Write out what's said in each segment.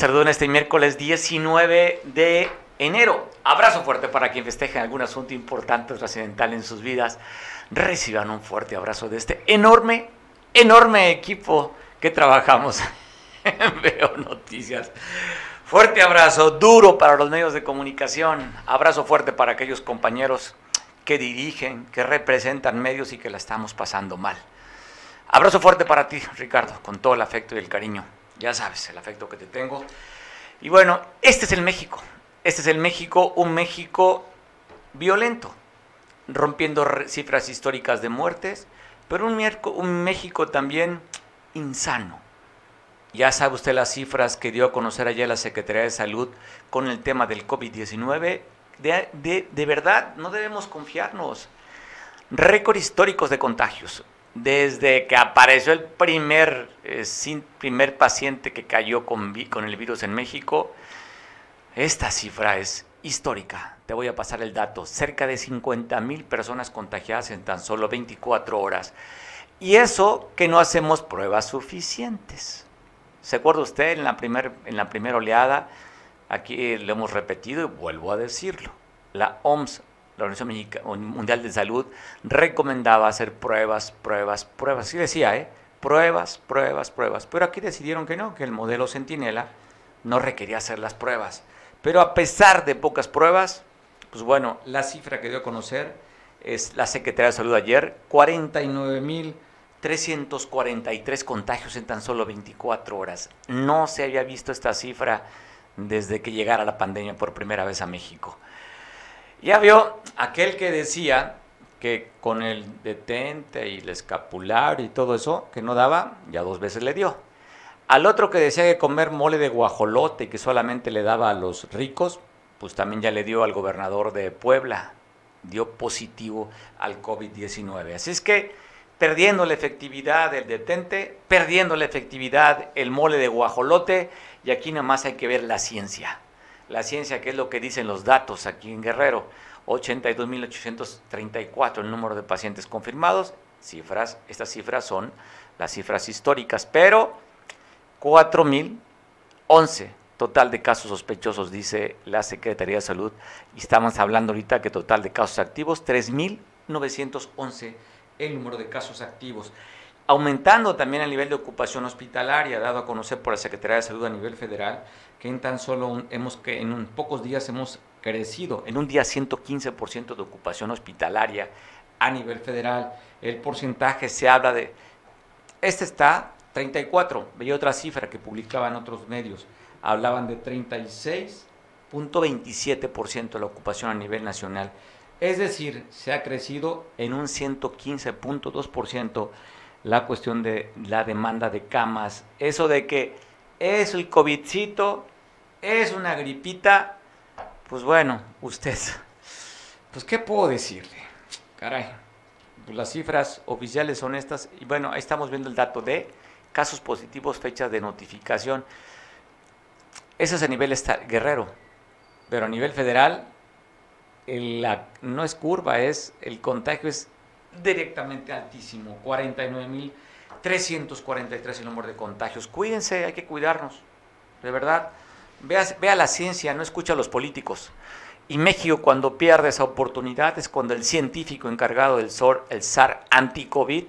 en este miércoles 19 de enero. Abrazo fuerte para quien festeje algún asunto importante o trascendental en sus vidas. Reciban un fuerte abrazo de este enorme, enorme equipo que trabajamos. Veo noticias. Fuerte abrazo, duro para los medios de comunicación. Abrazo fuerte para aquellos compañeros que dirigen, que representan medios y que la estamos pasando mal. Abrazo fuerte para ti, Ricardo, con todo el afecto y el cariño. Ya sabes, el afecto que te tengo. Y bueno, este es el México. Este es el México, un México violento, rompiendo cifras históricas de muertes, pero un, un México también insano. Ya sabe usted las cifras que dio a conocer ayer la Secretaría de Salud con el tema del COVID-19. De, de, verdad, no debemos confiarnos. Récord históricos de contagios. Desde que apareció el primer, eh, primer paciente que cayó con, con el virus en México, esta cifra es histórica. Te voy a pasar el dato. Cerca de 50 mil personas contagiadas en tan solo 24 horas. Y eso que no hacemos pruebas suficientes. ¿Se acuerda usted en la, primer, en la primera oleada? Aquí lo hemos repetido y vuelvo a decirlo. La OMS, la Organización Mundial de Salud, recomendaba hacer pruebas, pruebas, pruebas. Sí decía, ¿eh? Pruebas, pruebas, pruebas. Pero aquí decidieron que no, que el modelo Centinela no requería hacer las pruebas. Pero a pesar de pocas pruebas, pues bueno, la cifra que dio a conocer es la Secretaría de Salud ayer, 49 mil 343 contagios en tan solo 24 horas. No se había visto esta cifra desde que llegara la pandemia por primera vez a México. Ya vio aquel que decía que con el detente y el escapular y todo eso, que no daba, ya dos veces le dio. Al otro que decía que comer mole de guajolote y que solamente le daba a los ricos, pues también ya le dio al gobernador de Puebla, dio positivo al COVID-19. Así es que perdiendo la efectividad del detente, perdiendo la efectividad el mole de guajolote, y aquí nada más hay que ver la ciencia. La ciencia, que es lo que dicen los datos aquí en Guerrero. 82.834 el número de pacientes confirmados. Cifras, estas cifras son las cifras históricas, pero 4.011 total de casos sospechosos, dice la Secretaría de Salud. Y estamos hablando ahorita que total de casos activos, 3.911 el número de casos activos, aumentando también el nivel de ocupación hospitalaria, dado a conocer por la Secretaría de Salud a nivel federal, que en tan solo hemos que en pocos días hemos crecido, en un día 115% de ocupación hospitalaria a nivel federal. El porcentaje se habla de, este está 34, veía otra cifra que publicaban otros medios, hablaban de 36.27% de la ocupación a nivel nacional. Es decir, se ha crecido en un 115.2% la cuestión de la demanda de camas. Eso de que es el COVIDcito, es una gripita, pues bueno, usted, pues ¿qué puedo decirle? Caray, pues las cifras oficiales son estas y bueno, ahí estamos viendo el dato de casos positivos, fechas de notificación. Eso es a nivel guerrero, pero a nivel federal la, no es curva, es el contagio es directamente altísimo, 49.343 el número de contagios. Cuídense, hay que cuidarnos, de verdad. Vea, vea la ciencia, no escucha a los políticos. Y México cuando pierde esa oportunidad es cuando el científico encargado del SOR, el SAR anti-COVID,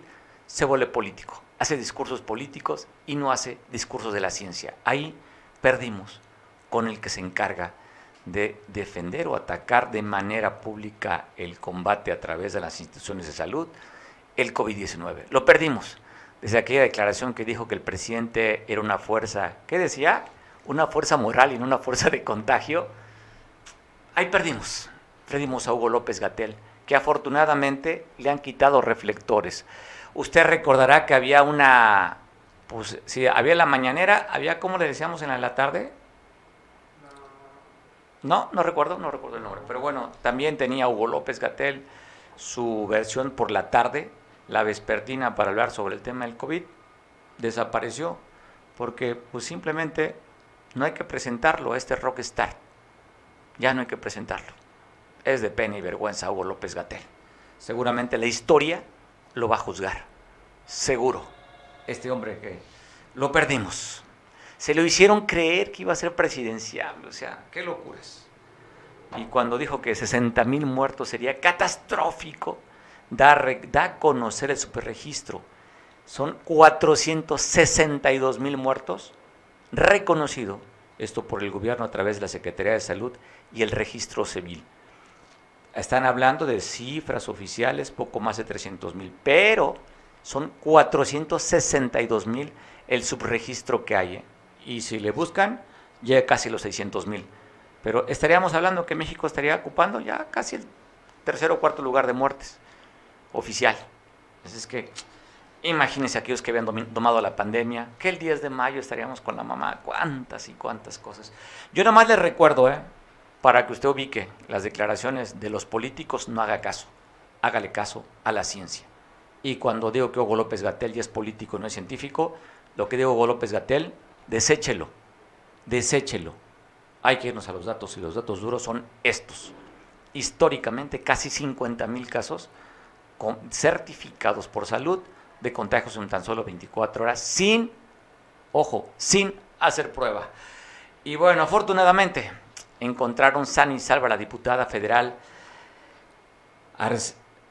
se vuelve político. Hace discursos políticos y no hace discursos de la ciencia. Ahí perdimos con el que se encarga de defender o atacar de manera pública el combate a través de las instituciones de salud, el COVID-19. Lo perdimos. Desde aquella declaración que dijo que el presidente era una fuerza, ¿qué decía? Una fuerza moral y no una fuerza de contagio. Ahí perdimos. Perdimos a Hugo López Gatel, que afortunadamente le han quitado reflectores. Usted recordará que había una, pues si había la mañanera, había, como le decíamos en la tarde, no, no recuerdo, no recuerdo el nombre. Pero bueno, también tenía Hugo López Gatel su versión por la tarde, la vespertina, para hablar sobre el tema del COVID. Desapareció porque pues simplemente no hay que presentarlo, este rockstar. Ya no hay que presentarlo. Es de pena y vergüenza Hugo López Gatel. Seguramente la historia lo va a juzgar. Seguro. Este hombre que lo perdimos. Se lo hicieron creer que iba a ser presidencial, o sea, qué locuras. Y cuando dijo que 60 mil muertos sería catastrófico, da, da a conocer el superregistro. Son 462 mil muertos, reconocido esto por el gobierno a través de la Secretaría de Salud y el registro civil. Están hablando de cifras oficiales, poco más de 300 mil, pero son 462 mil el subregistro que hay. ¿eh? Y si le buscan, llega casi los 600 mil. Pero estaríamos hablando que México estaría ocupando ya casi el tercer o cuarto lugar de muertes oficial. Así es que imagínense aquellos que habían tomado la pandemia, que el 10 de mayo estaríamos con la mamá, cuántas y cuántas cosas. Yo nada más les recuerdo, ¿eh? para que usted ubique las declaraciones de los políticos, no haga caso, hágale caso a la ciencia. Y cuando digo que Hugo López Gatel ya es político, no es científico, lo que digo Hugo López Gatel, deséchelo, deséchelo. Hay que irnos a los datos y los datos duros son estos. Históricamente, casi 50 mil casos certificados por salud de contagios en tan solo 24 horas sin, ojo, sin hacer prueba. Y bueno, afortunadamente, encontraron sana y salva la diputada federal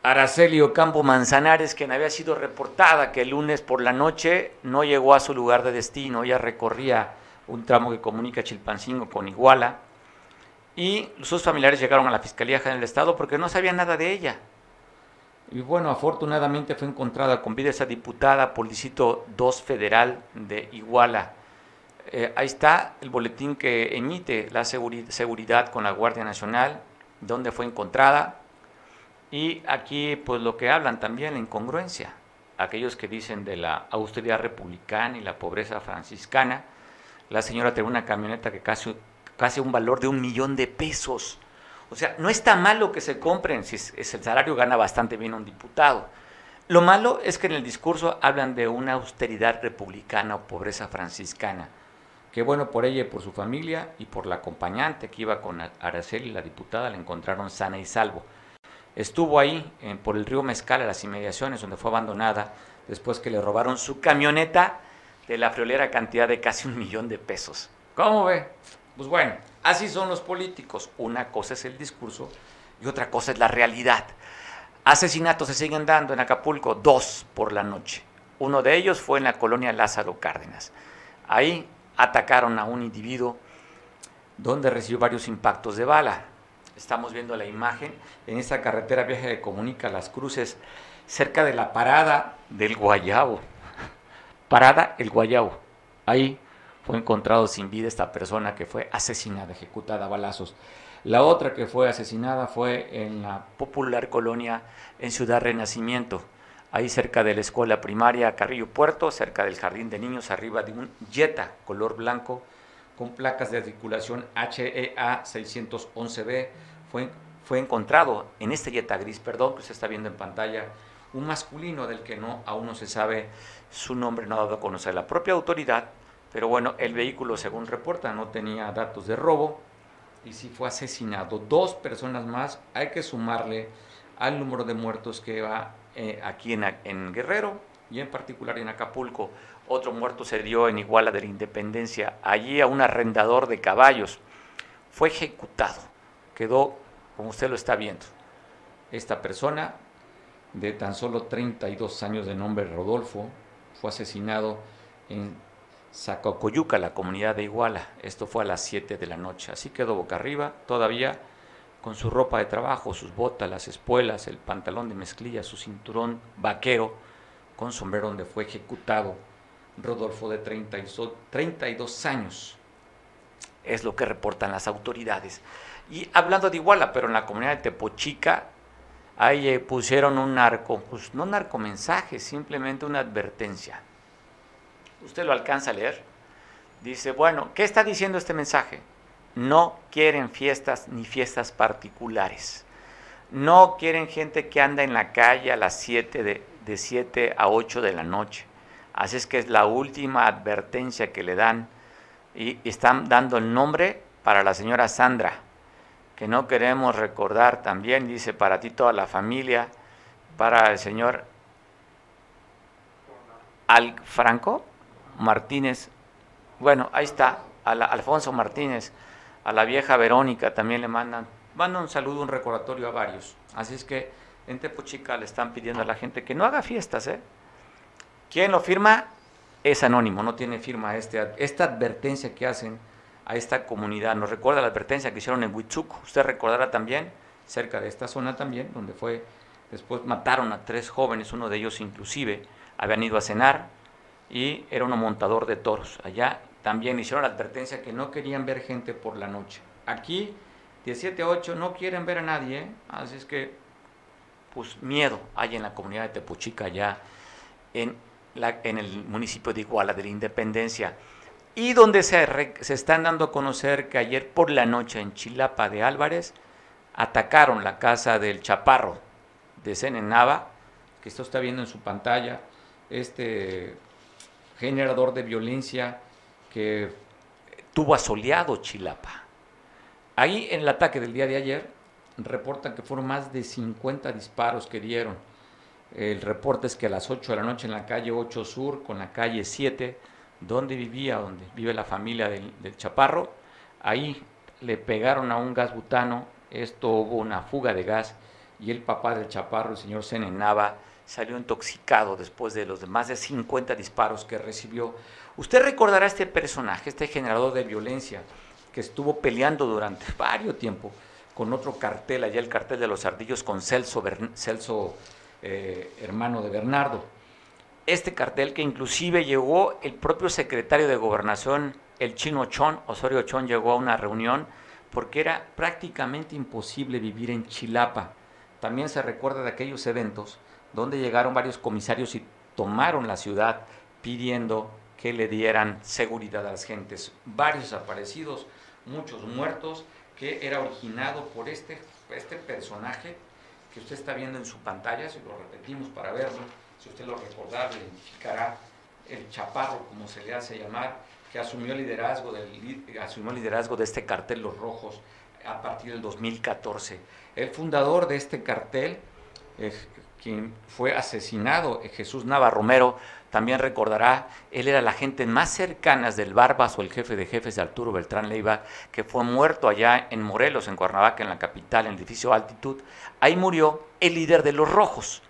Araceli Ocampo Manzanares, quien había sido reportada que el lunes por la noche no llegó a su lugar de destino, ella recorría un tramo que comunica Chilpancingo con Iguala, y sus familiares llegaron a la Fiscalía General del Estado porque no sabían nada de ella. Y bueno, afortunadamente fue encontrada con vida esa diputada por distrito 2 federal de Iguala. Eh, ahí está el boletín que emite la seguridad con la Guardia Nacional, donde fue encontrada. Y aquí, pues lo que hablan también, la incongruencia. Aquellos que dicen de la austeridad republicana y la pobreza franciscana. La señora tiene una camioneta que casi, casi un valor de un millón de pesos. O sea, no está malo que se compren si es, el salario gana bastante bien un diputado. Lo malo es que en el discurso hablan de una austeridad republicana o pobreza franciscana. Qué bueno por ella y por su familia y por la acompañante que iba con Araceli, la diputada, la encontraron sana y salvo. Estuvo ahí por el río Mezcal, a las inmediaciones, donde fue abandonada después que le robaron su camioneta de la friolera cantidad de casi un millón de pesos. ¿Cómo ve? Pues bueno, así son los políticos. Una cosa es el discurso y otra cosa es la realidad. Asesinatos se siguen dando en Acapulco, dos por la noche. Uno de ellos fue en la colonia Lázaro Cárdenas. Ahí atacaron a un individuo donde recibió varios impactos de bala. Estamos viendo la imagen en esta carretera vieja de Comunica Las Cruces, cerca de la parada del Guayabo. Parada el Guayabo. Ahí fue encontrado sin vida esta persona que fue asesinada, ejecutada a balazos. La otra que fue asesinada fue en la popular colonia en Ciudad Renacimiento ahí cerca de la escuela primaria Carrillo Puerto, cerca del jardín de niños, arriba de un Jetta color blanco con placas de articulación HEA 611B. Fue, fue encontrado en este Jetta gris, perdón, que se está viendo en pantalla, un masculino del que no aún no se sabe su nombre, no ha dado a conocer la propia autoridad, pero bueno, el vehículo, según reporta, no tenía datos de robo y sí fue asesinado. Dos personas más, hay que sumarle al número de muertos que va eh, aquí en, Guerrero y en particular en Acapulco. Otro muerto se dio en Iguala de la Independencia. Allí a un arrendador de caballos fue ejecutado. Quedó, como usted lo está viendo, esta persona de tan solo 32 años de nombre Rodolfo fue asesinado en Zacocoyuca, la comunidad de Iguala. Esto fue a las 7 de la noche. Así quedó boca arriba, todavía con su ropa de trabajo, sus botas, las espuelas, el pantalón de mezclilla, su cinturón vaquero, con sombrero donde fue ejecutado Rodolfo de 32 años. Es lo que reportan las autoridades. Y hablando de Iguala, pero en la comunidad de Tepochica, ahí eh, pusieron un narco, pues no narcomensaje, simplemente una advertencia. Usted lo alcanza a leer. Dice, bueno, ¿qué está diciendo este mensaje? no quieren fiestas ni fiestas particulares. No quieren gente que anda en la calle a las 7 de, de 7 a 8 de la noche. Así es que es la última advertencia que le dan y están dando el nombre para la señora Sandra, que no queremos recordar también, dice, para ti toda la familia, para el señor Al Franco Martínez Bueno, ahí está, a Alfonso Martínez, a la vieja Verónica también le mandan, mandan un saludo, un recordatorio a varios. Así es que en Tepochica le están pidiendo a la gente que no haga fiestas, ¿eh? ¿Quién lo firma? Es anónimo, no tiene firma este, esta advertencia que hacen a esta comunidad. Nos recuerda la advertencia que hicieron en Huitzuco. Usted recordará también, cerca de esta zona también, donde fue, después mataron a tres jóvenes, uno de ellos inclusive habían ido a cenar y era un montador de toros. Allá también hicieron la advertencia que no querían ver gente por la noche. Aquí, 17 a 8, no quieren ver a nadie, ¿eh? así es que, pues miedo hay en la comunidad de Tepuchica, allá en, la, en el municipio de Iguala, de la Independencia y donde se, se, están dando a conocer que ayer por la noche en Chilapa de Álvarez atacaron la casa del Chaparro de Senenava, que esto está viendo en su pantalla, este generador de violencia que tuvo asoleado Chilapa. Ahí en el ataque del día de ayer reportan que fueron más de 50 disparos que dieron. El reporte es que a las 8 de la noche en la calle 8 Sur con la calle 7, donde vivía, donde vive la familia del, Chaparro, ahí le pegaron a un gas butano, esto hubo una fuga de gas y el papá del Chaparro, el señor Senenava, salió intoxicado después de los más de 50 disparos que recibió. Usted recordará este personaje, este generador de violencia, que estuvo peleando durante varios tiempo con otro cartel, allá el cartel de los ardillos con Celso, Celso eh, hermano de Bernardo. Este cartel que inclusive llegó el propio secretario de gobernación, el chino Chon, Osorio Chon, llegó a una reunión porque era prácticamente imposible vivir en Chilapa. También se recuerda de aquellos eventos donde llegaron varios comisarios y tomaron la ciudad pidiendo que le dieran seguridad a las gentes. Varios desaparecidos, muchos muertos, que era originado por este, este personaje que usted está viendo en su pantalla, si lo repetimos para verlo, si usted lo recordará, identificará el chaparro, como se le hace llamar, que asumió liderazgo, del, asumió liderazgo de este cartel Los Rojos a partir del 2014. El fundador de este cartel, eh, quien fue asesinado, eh, Jesús Nava Romero, también recordará, él era la gente más cercana del Barbas o el jefe de jefes de Arturo Beltrán Leiva, que fue muerto allá en Morelos, en Cuernavaca, en la capital, en el edificio Altitud. Ahí murió el líder de los Rojos.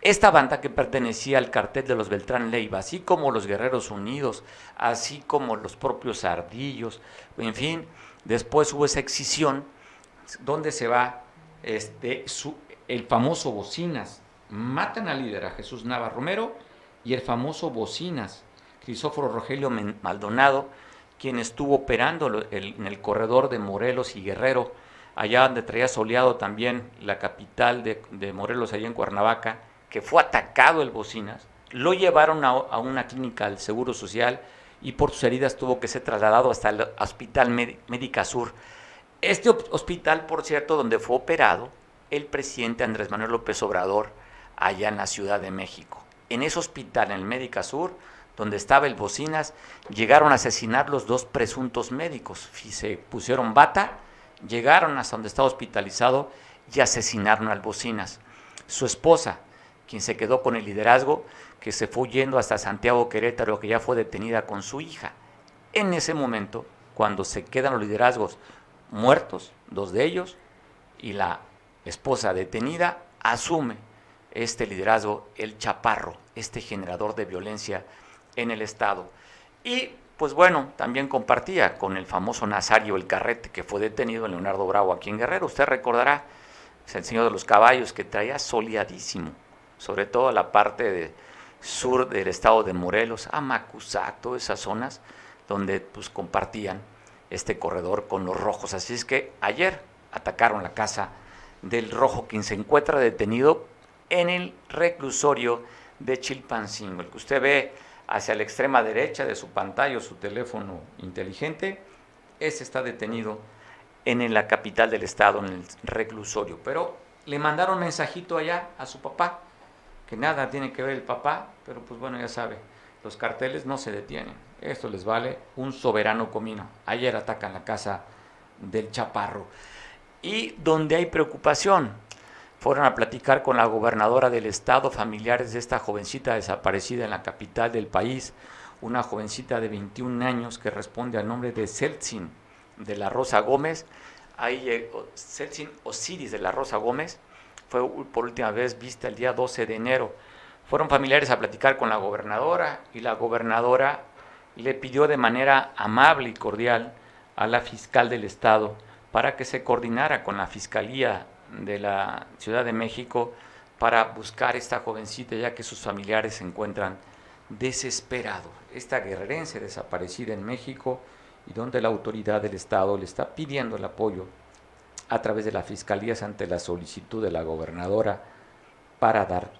Esta banda que pertenecía al cartel de los Beltrán Leiva, así como los Guerreros Unidos, así como los propios Ardillos, en fin, después hubo esa excisión donde se va este, su, el famoso Bocinas. Matan al líder, a Jesús Nava Romero, y el famoso Bocinas, Crisóforo Rogelio Maldonado, quien estuvo operando en el corredor de Morelos y Guerrero, allá donde traía soleado también la capital de, Morelos, allá en Cuernavaca, que fue atacado el Bocinas, lo llevaron a, a, una clínica del Seguro Social y por sus heridas tuvo que ser trasladado hasta el Hospital Médica Sur. Este hospital, por cierto, donde fue operado, el presidente Andrés Manuel López Obrador allá en la Ciudad de México. En ese hospital, en el Médica Sur, donde estaba el Bocinas, llegaron a asesinar los dos presuntos médicos. Se pusieron bata, llegaron hasta donde estaba hospitalizado y asesinaron al Bocinas. Su esposa, quien se quedó con el liderazgo, que se fue yendo hasta Santiago Querétaro, que ya fue detenida con su hija. En ese momento, cuando se quedan los liderazgos muertos, dos de ellos, y la esposa detenida, asume este liderazgo el Chaparro, este generador de violencia en el Estado. Y pues bueno, también compartía con el famoso Nazario El Carrete, que fue detenido en Leonardo Bravo aquí en Guerrero. Usted recordará, es el señor de los caballos que traía soleadísimo, sobre todo la parte de sur del estado de Morelos, Amacuzac, todas esas zonas donde pues compartían este corredor con los rojos. Así es que ayer atacaron la casa del rojo, quien se encuentra detenido en el reclusorio de Chilpancingo. El que usted ve hacia la extrema derecha de su pantalla o su teléfono inteligente, ese está detenido en la capital del estado, en el reclusorio. Pero le mandaron mensajito allá a su papá, que nada tiene que ver el papá, pero pues bueno, ya sabe, los carteles no se detienen. Esto les vale un soberano comino. Ayer atacan la casa del chaparro y donde hay preocupación. Fueron a platicar con la gobernadora del estado, familiares de esta jovencita desaparecida en la capital del país, una jovencita de 21 años que responde al nombre de Seltzin de la Rosa Gómez. Ahí Seltzin Osiris de la Rosa Gómez. Fue por última vez vista el día 12 de enero. Fueron familiares a platicar con la gobernadora y la gobernadora le pidió de manera amable y cordial a la fiscal del Estado para que se coordinara con la Fiscalía de la Ciudad de México para buscar esta jovencita ya que sus familiares se encuentran desesperados. Esta guerrerense desaparecida en México y donde la autoridad del Estado le está pidiendo el apoyo a través de la Fiscalía ante la solicitud de la gobernadora para dar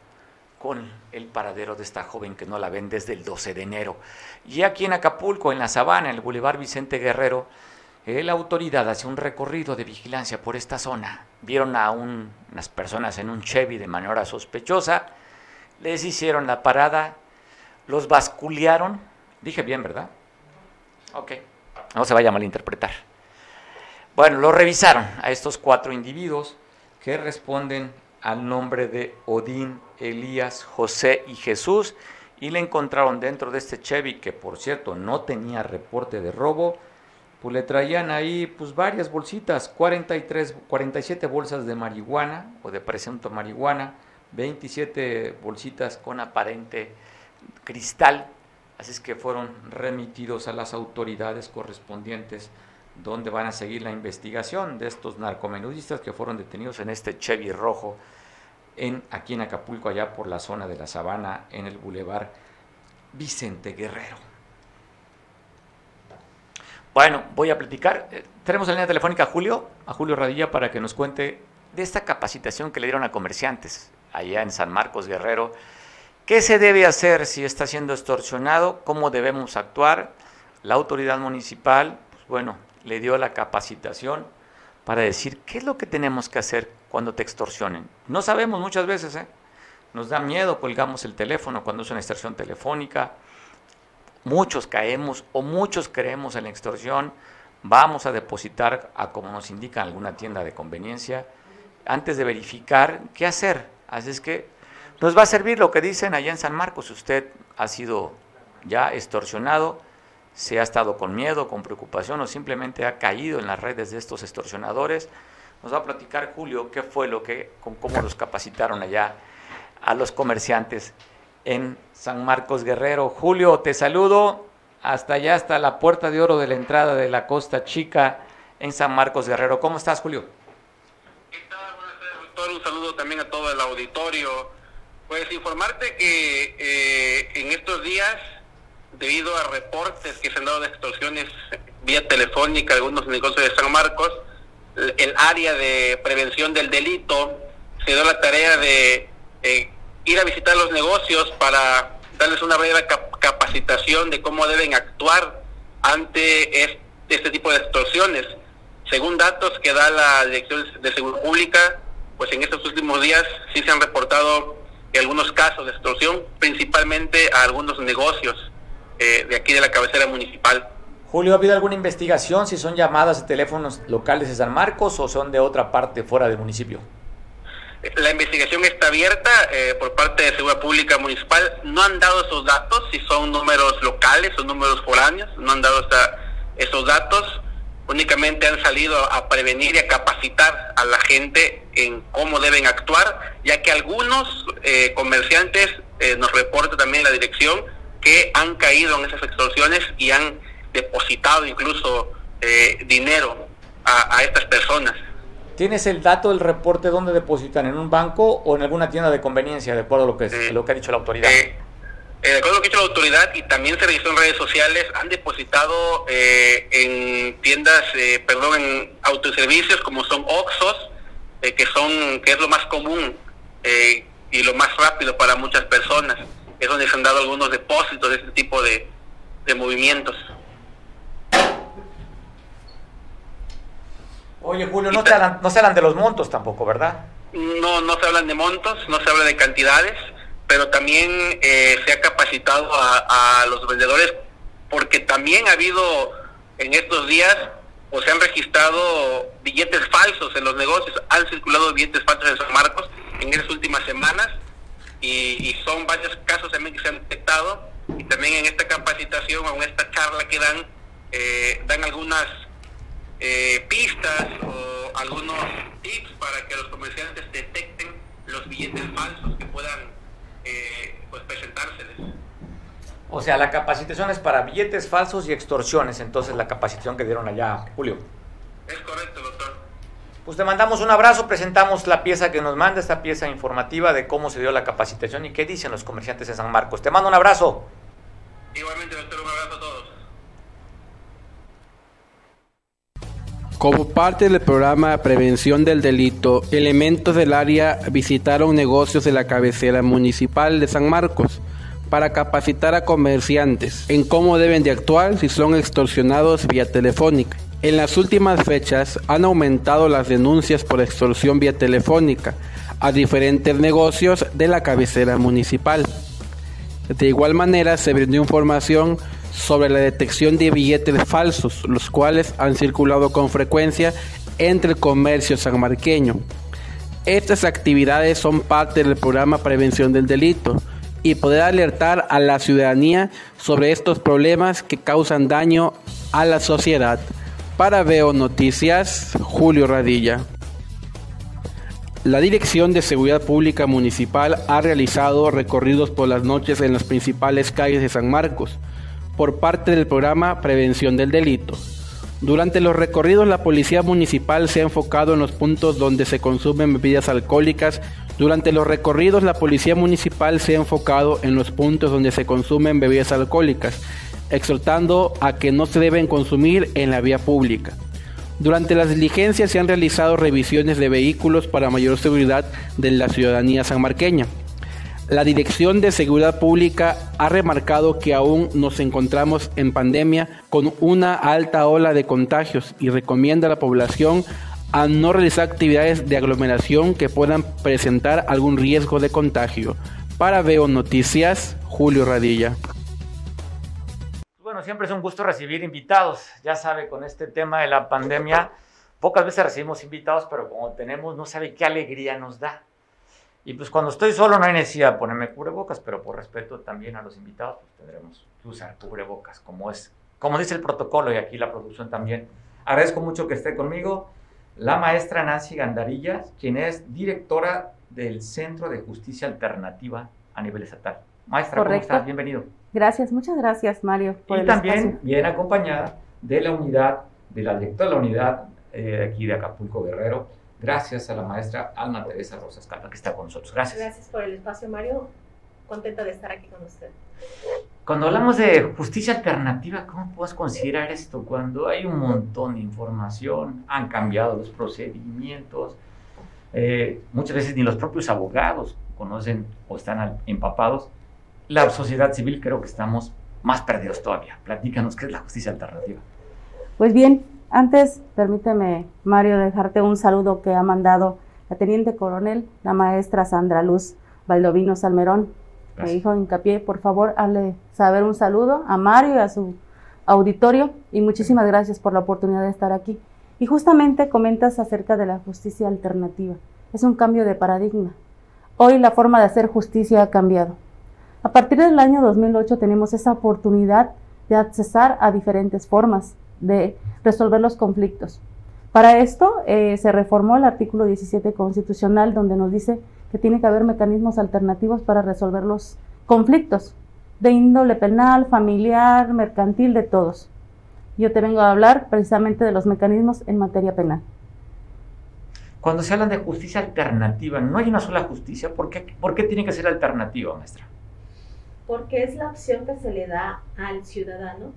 con el paradero de esta joven que no la ven desde el 12 de enero. Y aquí en Acapulco, en la Sabana, en el Boulevard Vicente Guerrero, eh, la autoridad hace un recorrido de vigilancia por esta zona. Vieron a unas personas en un Chevy de manera sospechosa, les hicieron la parada, los basculearon. Dije bien, ¿verdad? Ok, no se vaya a malinterpretar. Bueno, lo revisaron a estos cuatro individuos que responden al nombre de Odín, Elías, José y Jesús y le encontraron dentro de este Chevy, que por cierto no tenía reporte de robo, pues le traían ahí pues varias bolsitas, 43, 47 bolsas de marihuana o de presunto marihuana, 27 bolsitas con aparente cristal, así es que fueron remitidos a las autoridades correspondientes donde van a seguir la investigación de estos narcomenudistas que fueron detenidos en este Chevy rojo en, aquí en Acapulco, allá por la zona de la Sabana, en el bulevar Vicente Guerrero. Bueno, voy a platicar. Eh, tenemos en línea telefónica a Julio, a Julio Radilla, para que nos cuente de esta capacitación que le dieron a comerciantes allá en San Marcos Guerrero. ¿Qué se debe hacer si está siendo extorsionado? ¿Cómo debemos actuar? La autoridad municipal, pues bueno, le dio la capacitación para decir qué es lo que tenemos que hacer cuando te extorsionen. No sabemos muchas veces, ¿eh? nos da miedo, colgamos el teléfono cuando es una extorsión telefónica, muchos caemos o muchos creemos en la extorsión, vamos a depositar a como nos indica alguna tienda de conveniencia, antes de verificar qué hacer. Así es que nos va a servir lo que dicen allá en San Marcos, si usted ha sido ya extorsionado, si ha estado con miedo, con preocupación o simplemente ha caído en las redes de estos extorsionadores, nos va a platicar Julio qué fue lo que, con cómo los capacitaron allá a los comerciantes en San Marcos Guerrero. Julio, te saludo hasta allá, hasta la puerta de oro de la entrada de la Costa Chica en San Marcos Guerrero. ¿Cómo estás, Julio? ¿Qué? Buenas tardes, doctor. Un saludo también a todo el auditorio. Pues informarte que eh, en estos días, debido a reportes que se han dado de extorsiones vía telefónica, algunos negocios de San Marcos, el área de prevención del delito se dio la tarea de eh, ir a visitar los negocios para darles una breve capacitación de cómo deben actuar ante este, tipo de extorsiones. Según datos que da la Dirección de Seguridad Pública, pues en estos últimos días sí se han reportado algunos casos de extorsión, principalmente a algunos negocios eh, de aquí de la cabecera municipal. Julio, ¿ha habido alguna investigación si son llamadas de teléfonos locales de San Marcos o son de otra parte fuera del municipio? La investigación está abierta eh, por parte de Seguridad Pública Municipal. No han dado esos datos, si son números locales o números foráneos, no han dado esos datos. Únicamente han salido a prevenir y a capacitar a la gente en cómo deben actuar, ya que algunos eh, comerciantes, eh, nos reporta también la dirección, que han caído en esas extorsiones y han depositado incluso eh, dinero a, estas personas. ¿Tienes el dato del reporte dónde depositan? ¿En un banco o en alguna tienda de conveniencia, de acuerdo a lo que, es, lo que ha dicho la autoridad? Eh, eh, de acuerdo a lo que ha dicho la autoridad y también se registró en redes sociales, han depositado en tiendas, perdón, en autoservicios como son Oxos, que son que es lo más común y lo más rápido para muchas personas. Es donde se han dado algunos depósitos de este tipo de, de movimientos. Oye, Julio, no se, hablan, no se hablan de los montos tampoco, ¿verdad? No, no se hablan de montos, no se habla de cantidades, pero también eh, se ha capacitado a, los vendedores porque también ha habido en estos días o se han registrado billetes falsos en los negocios, han circulado billetes falsos en San Marcos en esas últimas semanas y, y son varios casos también que se han detectado y también en esta capacitación o en esta charla que dan, eh, dan algunas eh, pistas o algunos tips para que los comerciantes detecten los billetes falsos que puedan eh, pues presentárseles. O sea, la capacitación es para billetes falsos y extorsiones, entonces la capacitación que dieron allá, Julio. Es correcto, doctor. Pues te mandamos un abrazo, presentamos la pieza que nos manda, esta pieza informativa de cómo se dio la capacitación y qué dicen los comerciantes de San Marcos. Te mando un abrazo. Igualmente, doctor, un abrazo a todos. Como parte del programa de prevención del delito, elementos del área visitaron negocios de la cabecera municipal de San Marcos para capacitar a comerciantes en cómo deben de actuar si son extorsionados vía telefónica. En las últimas fechas han aumentado las denuncias por extorsión vía telefónica a diferentes negocios de la cabecera municipal. De igual manera se brindó información sobre la detección de billetes falsos, los cuales han circulado con frecuencia entre el comercio sanmarqueño. Estas actividades son parte del programa Prevención del Delito y poder alertar a la ciudadanía sobre estos problemas que causan daño a la sociedad. Para Veo Noticias, Julio Radilla. La Dirección de Seguridad Pública Municipal ha realizado recorridos por las noches en las principales calles de San Marcos por parte del programa Prevención del Delito. Durante los recorridos la Policía Municipal se ha enfocado en los puntos donde se consumen bebidas alcohólicas. Durante los recorridos la Policía Municipal se ha enfocado en los puntos donde se consumen bebidas alcohólicas, exhortando a que no se deben consumir en la vía pública. Durante las diligencias se han realizado revisiones de vehículos para mayor seguridad de la ciudadanía sanmarqueña. La Dirección de Seguridad Pública ha remarcado que aún nos encontramos en pandemia con una alta ola de contagios y recomienda a la población a no realizar actividades de aglomeración que puedan presentar algún riesgo de contagio. Para Veo Noticias, Julio Radilla. Bueno, siempre es un gusto recibir invitados. Ya sabe, con este tema de la pandemia, pocas veces recibimos invitados, pero como tenemos, no sabe qué alegría nos da. Y pues cuando estoy solo no hay necesidad de ponerme cubrebocas, pero por respeto también a los invitados, pues tendremos que usar cubrebocas, como es, como dice el protocolo y aquí la producción también. Agradezco mucho que esté conmigo la maestra Nancy Gandarillas, quien es directora del Centro de Justicia Alternativa a nivel estatal. Maestra, ¿cómo estás? Bienvenido. Gracias, muchas gracias, Mario. y también viene acompañada de la unidad, de la directora de la unidad eh, aquí de Acapulco Guerrero, Gracias a la maestra Alma Teresa Rosas Capa que está con nosotros. Gracias. Gracias por el espacio, Mario. Contenta de estar aquí con usted. Cuando hablamos de justicia alternativa, ¿cómo puedes considerar esto? Cuando hay un montón de información, han cambiado los procedimientos, eh, muchas veces ni los propios abogados conocen o están empapados. La sociedad civil creo que estamos más perdidos todavía. Platícanos qué es la justicia alternativa. Pues bien, antes, permíteme, Mario, dejarte un saludo que ha mandado la teniente coronel, la maestra Sandra Luz Valdovino Salmerón. Me dijo hincapié, por favor, hazle saber un saludo a Mario y a su auditorio y muchísimas gracias por la oportunidad de estar aquí. Y justamente comentas acerca de la justicia alternativa. Es un cambio de paradigma. Hoy la forma de hacer justicia ha cambiado. A partir del año 2008 tenemos esa oportunidad de accesar a diferentes formas de resolver los conflictos. Para esto eh, se reformó el artículo 17 constitucional donde nos dice que tiene que haber mecanismos alternativos para resolver los conflictos de índole penal, familiar, mercantil, de todos. Yo te vengo a hablar precisamente de los mecanismos en materia penal. Cuando se habla de justicia alternativa, no hay una sola justicia. ¿Por qué, ¿Por qué tiene que ser alternativa, maestra? Porque es la opción que se le da al ciudadano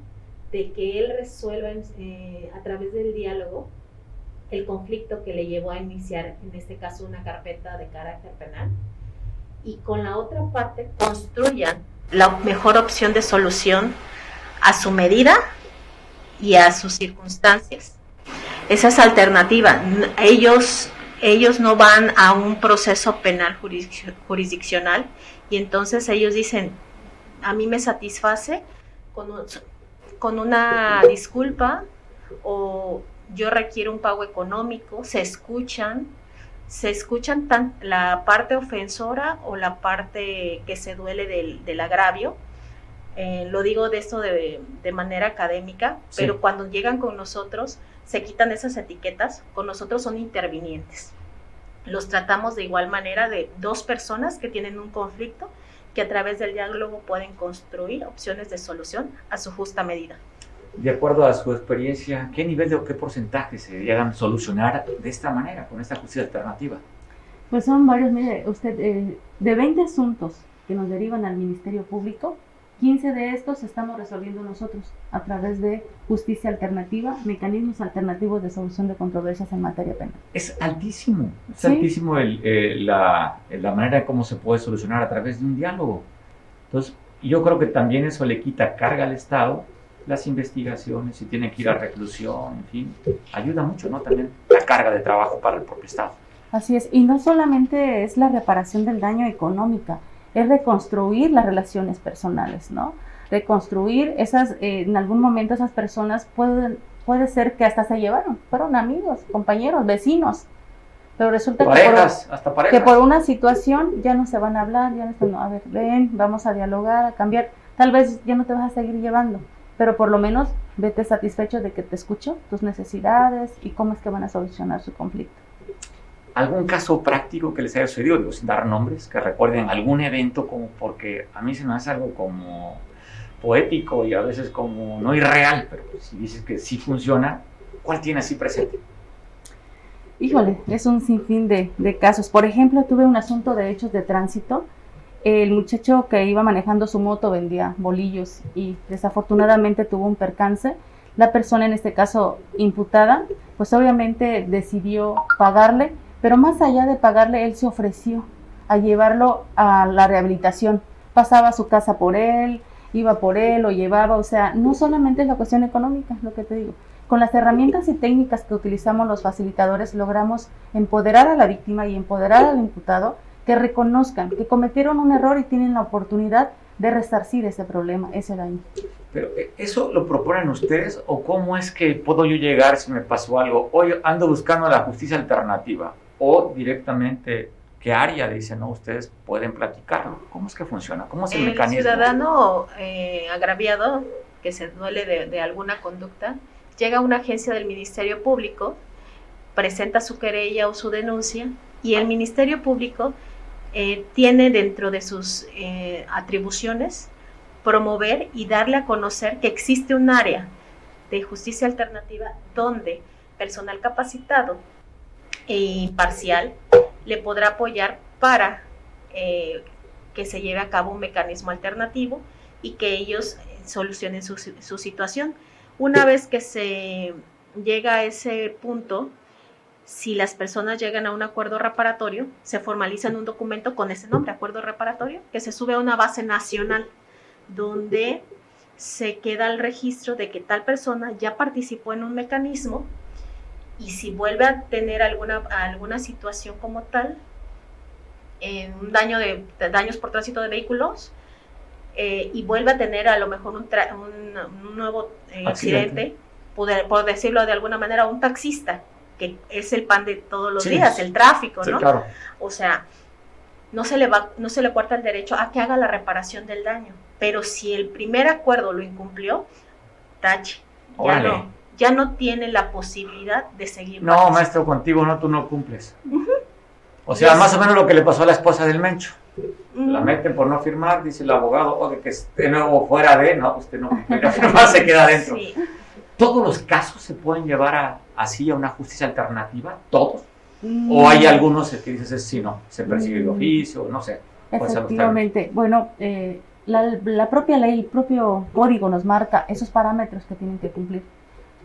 de que él resuelva eh, a través del diálogo el conflicto que le llevó a iniciar, en este caso, una carpeta de carácter penal, y con la otra parte construyan la mejor opción de solución a su medida y a sus circunstancias. Esa es alternativa. Ellos, ellos no van a un proceso penal jurisdiccional y entonces ellos dicen, a mí me satisface con, con una disculpa o yo requiero un pago económico, se escuchan, se escuchan tan, la parte ofensora o la parte que se duele del, agravio eh, lo digo de esto de, de manera académica, Sí. pero cuando llegan con nosotros, se quitan esas etiquetas, con nosotros son intervinientes. Los tratamos de igual manera de dos personas que tienen un conflicto que a través del diálogo pueden construir opciones de solución a su justa medida. De acuerdo a su experiencia, ¿qué nivel de o qué porcentaje se llegan a solucionar de esta manera, con esta justicia alternativa? Pues son varios, mire, usted, eh, de 20 asuntos que nos derivan al Ministerio Público, 15 de estos estamos resolviendo nosotros a través de justicia alternativa, mecanismos alternativos de solución de controversias en materia penal. Es altísimo, es Sí. altísimo el, eh, la, la manera de cómo se puede solucionar a través de un diálogo. Entonces, yo creo que también eso le quita carga al Estado, las investigaciones, si tiene que ir a reclusión, en fin, ayuda mucho, ¿no? También la carga de trabajo para el propio Estado. Así es, y no solamente es la reparación del daño económica, es reconstruir las relaciones personales, ¿no? Reconstruir esas, eh, en algún momento esas personas pueden, puede ser que hasta se llevaron, fueron amigos, compañeros, vecinos, pero resulta que por, Parejas, hasta parejas. que por una situación ya no se van a hablar, ya no están, a ver, ven, vamos a dialogar, a cambiar, tal vez ya no te vas a seguir llevando, pero por lo menos vete satisfecho de que te escucho, tus necesidades y cómo es que van a solucionar su conflicto. ¿Algún caso práctico que les haya sucedido, digo, sin dar nombres, que recuerden algún evento como, porque a mí se me hace algo como poético y a veces como no irreal, pero si dices que sí funciona, ¿cuál tiene así presente? Híjole, es un sinfín de, de casos. Por ejemplo, tuve un asunto de hechos de tránsito. El muchacho que iba manejando su moto vendía bolillos y desafortunadamente tuvo un percance. La persona, en este caso imputada, pues obviamente decidió pagarle, pero más allá de pagarle, él se ofreció a llevarlo a la rehabilitación. Pasaba a su casa por él, iba por él, lo llevaba, o sea, no solamente es la cuestión económica, lo que te digo. Con las herramientas y técnicas que utilizamos los facilitadores logramos empoderar a la víctima y empoderar al imputado que reconozcan que cometieron un error y tienen la oportunidad de resarcir ese problema, ese daño. Pero eh, ¿eso lo proponen ustedes o cómo es que puedo yo llegar si me pasó algo? Hoy ando buscando la justicia alternativa o directamente qué área dice, no, ustedes pueden platicarlo. ¿Cómo es que funciona? ¿Cómo es el, El mecanismo? ciudadano eh, agraviado que se duele de, de alguna conducta llega a una agencia del Ministerio Público, presenta su querella o su denuncia y el Ministerio Público eh, tiene dentro de sus eh, atribuciones promover y darle a conocer que existe un área de justicia alternativa donde personal capacitado e imparcial le podrá apoyar para eh, que se lleve a cabo un mecanismo alternativo y que ellos eh, solucionen su, su situación. Una vez que se llega a ese punto, si las personas llegan a un acuerdo reparatorio, se formaliza en un documento con ese nombre, acuerdo reparatorio, que se sube a una base nacional, donde se queda el registro de que tal persona ya participó en un mecanismo y si vuelve a tener alguna, alguna situación como tal, en un daño de, daños por tránsito de vehículos, eh, y vuelve a tener a lo mejor un, tra- un, un nuevo eh, Accidente. poder- por decirlo de alguna manera, un taxista, que es el pan de todos los Sí, días, el tráfico, Sí, ¿no? claro. O sea, no se le va, no se le cuarta el derecho a que haga la reparación del daño. Pero si el primer acuerdo lo incumplió, tache. Ya Órale. no, ya no tiene la posibilidad de seguir. No, participando. maestro, contigo no, tú no cumples. O sea, Yes. más o menos lo que le pasó a la esposa del Mencho. Mm. La meten por no firmar, dice el abogado, o de que esté nuevo fuera de, no, usted no cumple la firma, se queda adentro. Sí. ¿Todos los casos se pueden llevar a, así a una justicia alternativa? ¿Todos? Mm, ¿O hay algunos que dices, es sí, no, se persigue el Mm. oficio, no sé? Efectivamente. Bueno, eh, la, la propia ley, el propio código nos marca esos parámetros que tienen que cumplir.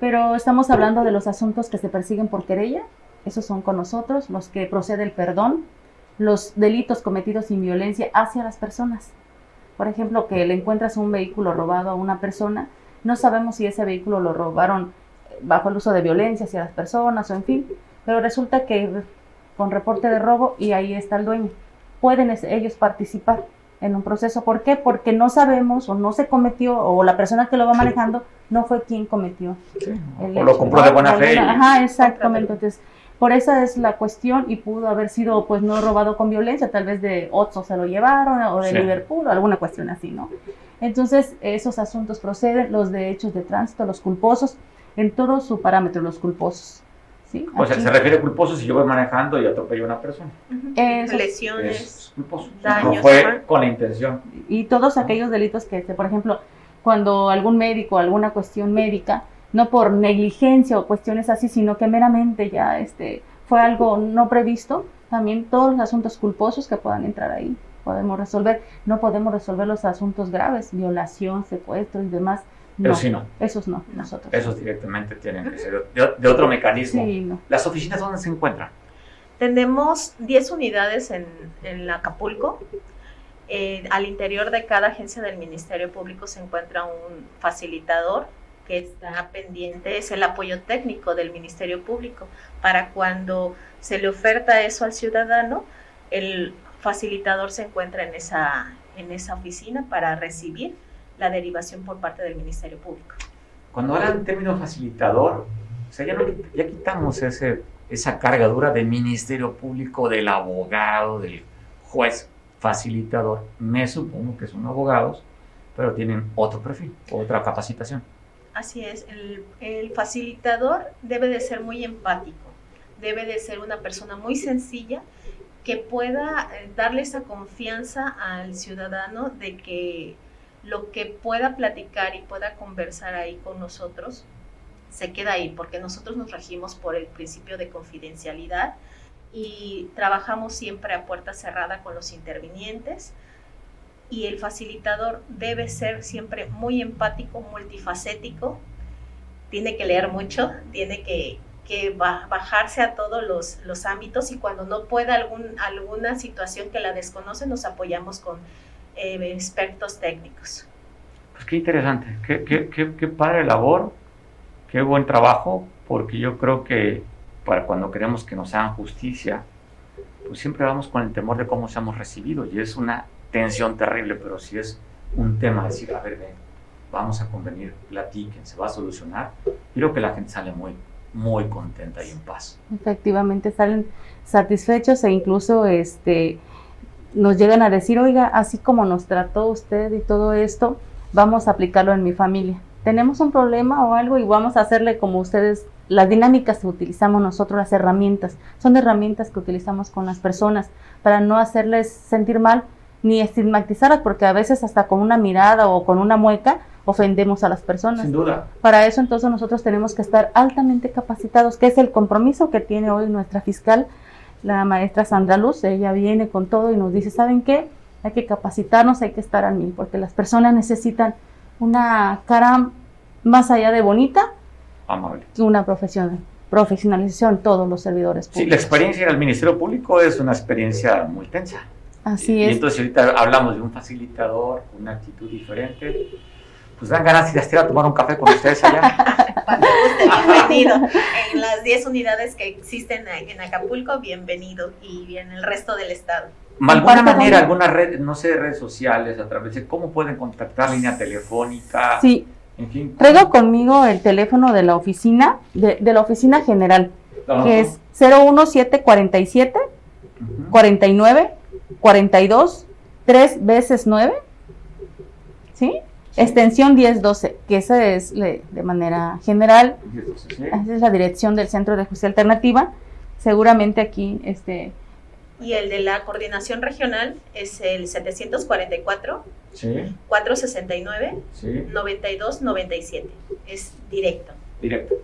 Pero estamos hablando de los asuntos que se persiguen por querella, esos son con nosotros, los que procede el perdón, los delitos cometidos sin violencia hacia las personas. Por ejemplo, que le encuentras un vehículo robado a una persona, no sabemos si ese vehículo lo robaron eh, bajo el uso de violencia hacia las personas o en fin, pero resulta que con reporte de robo y ahí está el dueño pueden ellos participar en un proceso. ¿Por qué? Porque no sabemos o no se cometió o la persona que lo va manejando no fue quien cometió el O lo compró de buena fe. Ajá, exactamente. Entonces, por esa es la cuestión y pudo haber sido pues no robado con violencia, tal vez de Otso se lo llevaron o de Sí. Liverpool o alguna cuestión así, ¿no? Entonces, esos asuntos proceden, los de hechos de tránsito, los culposos, en todo su parámetro, los culposos. ¿sí? O sea, se refiere a culposo si yo voy manejando y atropello a una persona. Eso. Lesiones. Es culposo. daños, no fue con la intención. y todos aquellos delitos que, este, por ejemplo, cuando algún médico, alguna cuestión médica, no por negligencia o cuestiones así, sino que meramente ya este, fue algo no previsto, también todos los asuntos culposos que puedan entrar ahí podemos resolver. No podemos resolver los asuntos graves, violación, secuestro y demás. Pero sí no. Esos no, nosotros. Esos directamente tienen que ser de, de otro mecanismo. Sí, no. ¿Las oficinas dónde se encuentran? Tenemos 10 unidades en, en Acapulco. Eh, al interior de cada agencia del Ministerio Público se encuentra un facilitador que está pendiente, es el apoyo técnico del Ministerio Público para cuando se le oferta eso al ciudadano, el facilitador se encuentra en esa, en esa oficina para recibir la derivación por parte del Ministerio Público. Cuando hablan término facilitador, o sea, ya, no- ya quitamos ese, esa carga dura del Ministerio Público, del abogado, del juez facilitador. Me supongo que son abogados, pero tienen otro perfil, otra capacitación. Así es, el, el facilitador debe de ser muy empático, debe de ser una persona muy sencilla que pueda eh, darle esa confianza al ciudadano de que lo que pueda platicar y pueda conversar ahí con nosotros se queda ahí, porque nosotros nos regimos por el principio de confidencialidad y trabajamos siempre a puerta cerrada con los intervinientes. Y el facilitador debe ser siempre muy empático, multifacético, tiene que leer mucho, tiene que, que ba- bajarse a todos los, los ámbitos. Y cuando no pueda algún, alguna situación que la desconoce, nos apoyamos con eh, expertos técnicos. Pues qué interesante, qué, qué, qué padre labor, qué buen trabajo, porque yo creo que para cuando queremos que nos hagan justicia, pues siempre vamos con el temor de cómo seamos recibidos y es una tensión terrible, pero si es un tema decir, a ver, vamos a convenir, platiquen, se va a solucionar, creo que la gente sale muy, muy contenta y en paz. Efectivamente salen satisfechos e incluso este nos llegan a decir, oiga, así como nos trató usted y todo esto, vamos a aplicarlo en mi familia. Tenemos un problema o algo y vamos a hacerle como ustedes, las dinámicas que utilizamos nosotros, las herramientas, son herramientas que utilizamos con las personas para no hacerles sentir mal ni estigmatizarlas, porque a veces hasta con una mirada o con una mueca ofendemos a las personas. Sin duda. Para eso entonces nosotros tenemos que estar altamente capacitados, que es el compromiso que tiene hoy nuestra fiscal, la maestra Sandra Luz. Ella viene con todo y nos dice, ¿saben qué? Hay que capacitarnos, hay que estar al mil, porque las personas necesitan una cara más allá de bonita Amable. una profesión, profesionalización, todos los servidores Sí, públicos. la experiencia en el Ministerio Público es una experiencia muy tensa. Así y, es. entonces ahorita hablamos de un facilitador, una actitud diferente. Pues dan ganas de ir a tomar un café con ustedes allá. Cuando guste, bienvenido. En las 10 unidades que existen en Acapulco, bienvenido. Y en el resto del estado. ¿Alguna manera, alguna red, no sé, redes sociales, a través de cómo pueden contactar, línea telefónica, Sí, en fin? traigo conmigo el teléfono de la oficina, de, de la oficina general, No, que es 01747 Ujú. 49, 42, 3 veces 9, ¿sí? Extensión 1012, que esa es le- de manera general, Sí, esa es la dirección del Centro de Justicia Alternativa. Seguramente aquí, este, Y el de la coordinación regional es el 744 sí, 469 sí, 9297. Es directo. directo.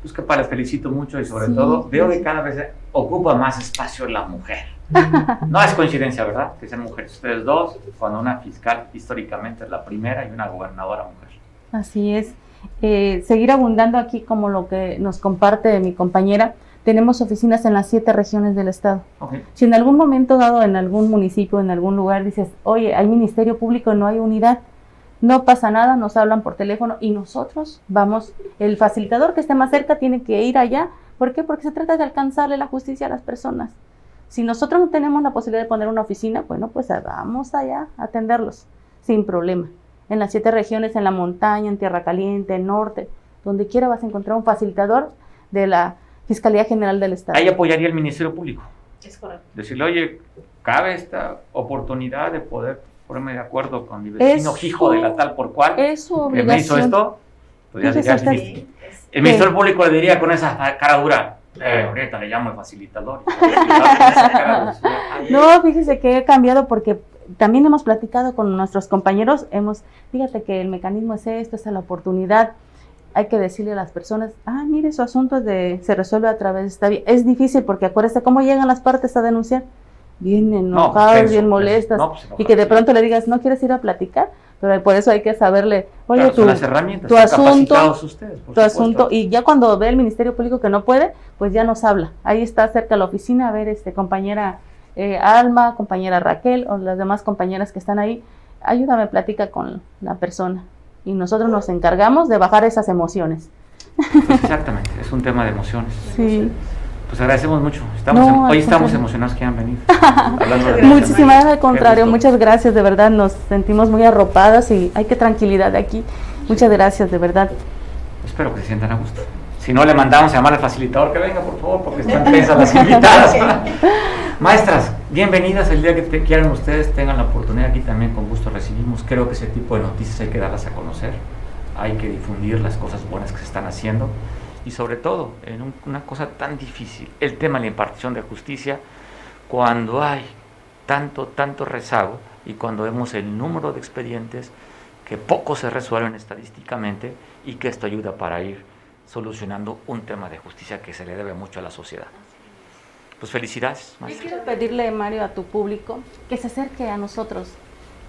Pues que para, felicito mucho y sobre Sí, todo veo que cada vez ocupa más espacio la mujer. No es coincidencia, ¿verdad? Que sean mujeres ustedes dos, cuando una fiscal históricamente es la primera y una gobernadora mujer. Así es. Eh, seguir abundando aquí como lo que nos comparte mi compañera. Tenemos oficinas en las siete regiones del estado. Si en algún momento dado en algún municipio, en algún lugar dices, oye, hay ministerio público, no hay unidad, no pasa nada, nos hablan por teléfono y nosotros vamos, el facilitador que esté más cerca tiene que ir allá. ¿Por qué? Porque se trata de alcanzarle la justicia a las personas. Si nosotros no tenemos la posibilidad de poner una oficina, bueno, pues vamos allá a atenderlos sin problema. En las siete regiones, en la montaña, en Tierra Caliente, en Norte, donde quiera vas a encontrar un facilitador de la Fiscalía General del Estado. Ahí apoyaría el Ministerio Público. Es correcto. Decirle, oye, cabe esta oportunidad de poder ponerme de acuerdo con mi vecino Es hijo de la tal por cual Es su que me hizo obligación. esto, pues ya diría, el, el Ministerio Público le diría con esa cara dura, eh, ahorita le llamo el facilitador. No, fíjese que he cambiado porque también hemos platicado con nuestros compañeros, hemos, fíjate que el mecanismo es esto, esta es la oportunidad. Hay que decirle a las personas, ah, mire, su asunto de, se resuelve a través de esta vía. Es difícil porque acuérdese cómo llegan las partes a denunciar. Bien No, enojados, pues, bien molestas. no, pues, y que de pronto le digas, ¿no quieres ir a platicar? Pero por eso hay que saberle, oye, Claro, tu, asunto- ustedes, tu asunto, y ya cuando ve el Ministerio Público que no puede, pues ya nos habla. Ahí está cerca de la oficina, a ver, este, compañera eh, Alma, compañera Raquel o las demás compañeras que están ahí, ayúdame, platica con la persona. Y nosotros nos encargamos de bajar esas emociones. Pues exactamente, es un tema de emociones. Sí. Pues agradecemos mucho. Estamos No, em- al hoy estamos emocionados que han venido. Muchísimas al Qué contrario, muchas gracias, de verdad, nos sentimos muy arropadas y hay que tranquilidad de aquí. Muchas gracias, de verdad. Espero que se sientan a gusto. Si no, le mandamos a llamar al facilitador que venga, por favor, porque están tensas las invitadas. Maestras, bienvenidas el día que te quieran ustedes, tengan la oportunidad aquí también con gusto recibimos. Creo que ese tipo de noticias hay que darlas a conocer, hay que difundir las cosas buenas que se están haciendo y sobre todo en un- una cosa tan difícil, el tema de la impartición de justicia, cuando hay tanto, tanto rezago y cuando vemos el número de expedientes que poco se resuelven estadísticamente y que esto ayuda para ir solucionando un tema de justicia que se le debe mucho a la sociedad. Pues felicidades, Yo maestra. quiero pedirle, Mario, a tu público que se acerque a nosotros,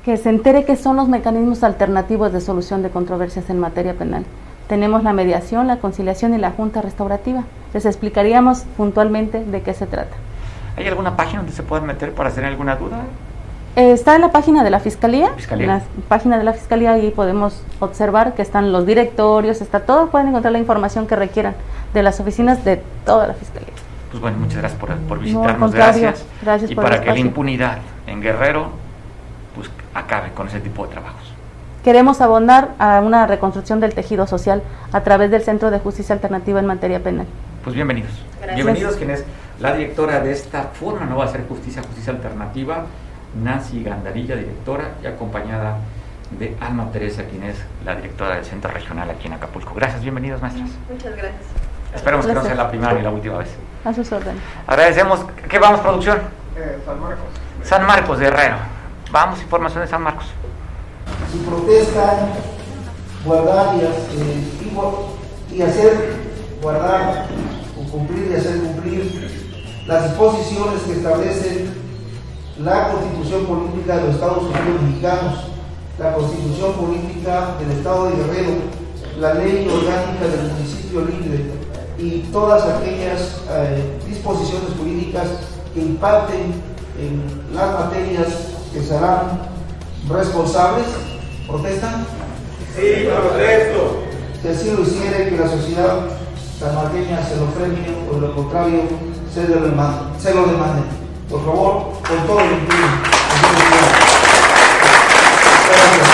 que se entere qué son los mecanismos alternativos de solución de controversias en materia penal. Tenemos la mediación, la conciliación y la junta restaurativa. Les explicaríamos puntualmente de qué se trata. ¿Hay alguna página donde se puedan meter para hacer alguna duda? Eh, Está en la página de la Fiscalía. Fiscalía. En la página de la Fiscalía ahí podemos observar que están los directorios, está todo, pueden encontrar la información que requieran de las oficinas de toda la Fiscalía. Pues bueno, muchas gracias por, por visitarnos, gracias. gracias y por para que la impunidad en Guerrero pues acabe con ese tipo de trabajos. Queremos abonar a una reconstrucción del tejido social a través del Centro de Justicia Alternativa en materia penal. Pues bienvenidos. Gracias. Bienvenidos quien es la directora de esta forma no va a ser justicia, justicia alternativa, Nancy Gandarilla, directora, y acompañada de Alma Teresa, quien es la directora del Centro Regional aquí en Acapulco. Gracias, bienvenidos maestras. Muchas gracias. Esperemos que no sea la primera ni la última vez. A sus órdenes. Agradecemos. ¿Qué vamos, producción? San Marcos. San Marcos de Herrero. Vamos, información de San Marcos. Si protestan, guardar y, eh, y hacer guardar o cumplir y hacer cumplir las disposiciones que establecen la Constitución Política de los Estados Unidos Mexicanos, la Constitución Política del Estado de Guerrero, la Ley Orgánica del Municipio Libre y todas aquellas eh, disposiciones jurídicas que impacten en las materias que serán responsables. ¿Protestan? Sí, protesto. Si así lo hiciere, que la sociedad sanmarqueña se lo premie o lo contrario se lo demande. Se lo demande. Por favor, con todo el. Gracias.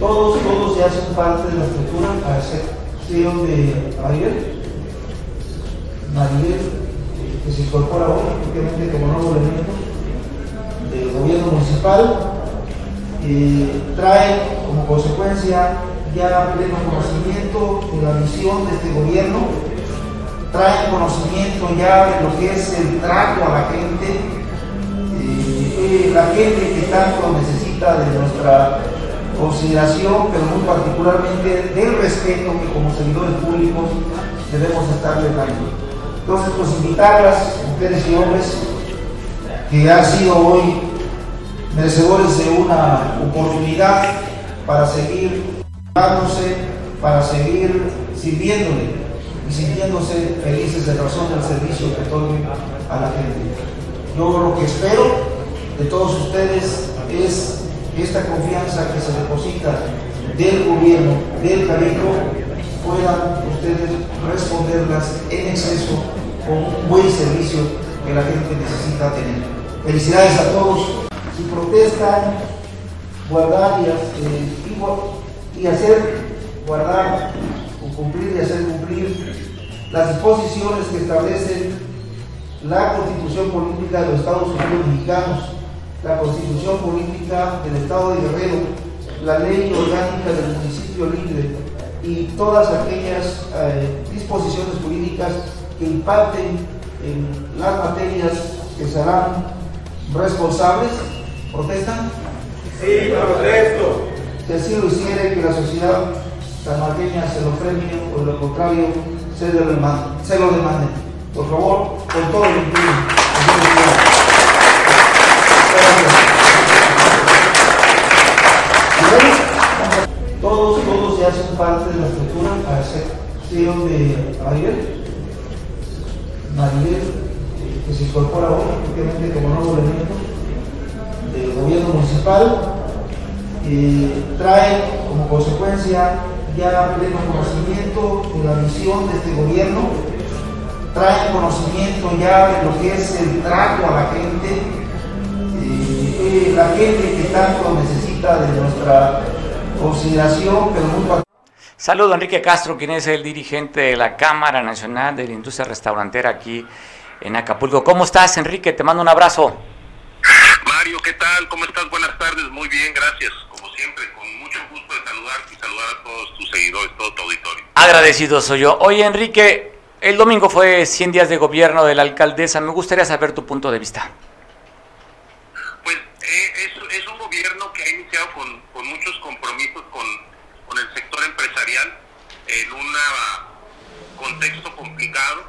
Todos, todos ya son parte de la estructura, a excepción de Ariel. Mariel, eh, que se incorpora hoy, obviamente como nuevo elemento del gobierno municipal, eh, trae como consecuencia ya pleno conocimiento de la misión de este gobierno, traen conocimiento ya de lo que es el trato a la gente, la gente que tanto necesita de nuestra consideración, pero muy particularmente del respeto que como servidores públicos debemos estarle dando. Entonces, pues invitarlas, mujeres y hombres, que han sido hoy merecedores de una oportunidad para seguir dándose, para seguir sirviéndole y sintiéndose felices de razón del servicio que otorguen a la gente. Yo lo que espero de todos ustedes es que esta confianza que se deposita del gobierno, del cabildo, puedan ustedes responderlas en exceso con un buen servicio que la gente necesita tener. Felicidades a todos. Si protestan, guardar y, eh, y hacer guardar cumplir y hacer cumplir las disposiciones que establecen la Constitución política de los Estados Unidos mexicanos, la constitución política del Estado de Guerrero, la ley orgánica del municipio libre y todas aquellas eh, disposiciones jurídicas que impacten en las materias que serán responsables. ¿Protestan? Sí, protesto. Si así lo hiciere, que la sociedad sanmarqueña se lo premie o de lo contrario se lo demande. Se lo demande. Por favor, con todo el empeño. Todos, todos ya son parte de la estructura, a excepción de Ariel. Mariel, eh, que se incorpora hoy, obviamente como nuevo elemento del gobierno municipal, eh, trae como consecuencia ya pleno conocimiento de la visión de este gobierno, trae conocimiento ya de lo que es el trato a la gente, eh, eh, la gente que tanto necesita de nuestra consideración, pero muy. Saludo a Enrique Castro, quien es el dirigente de la Cámara Nacional de la Industria Restaurantera aquí en Acapulco. ¿Cómo estás, Enrique? Te mando un abrazo. Mario, ¿qué tal? ¿Cómo estás? Buenas tardes. Muy bien, gracias. Como siempre, mucho gusto de saludarte y saludar a todos tus seguidores, todo tu auditorio. Agradecido soy yo. Oye, Enrique, el domingo fue 100 días de gobierno de la alcaldesa. Me gustaría saber tu punto de vista. Pues eh, es, es, un gobierno que ha iniciado con, con muchos compromisos con, con, el sector empresarial en un contexto complicado.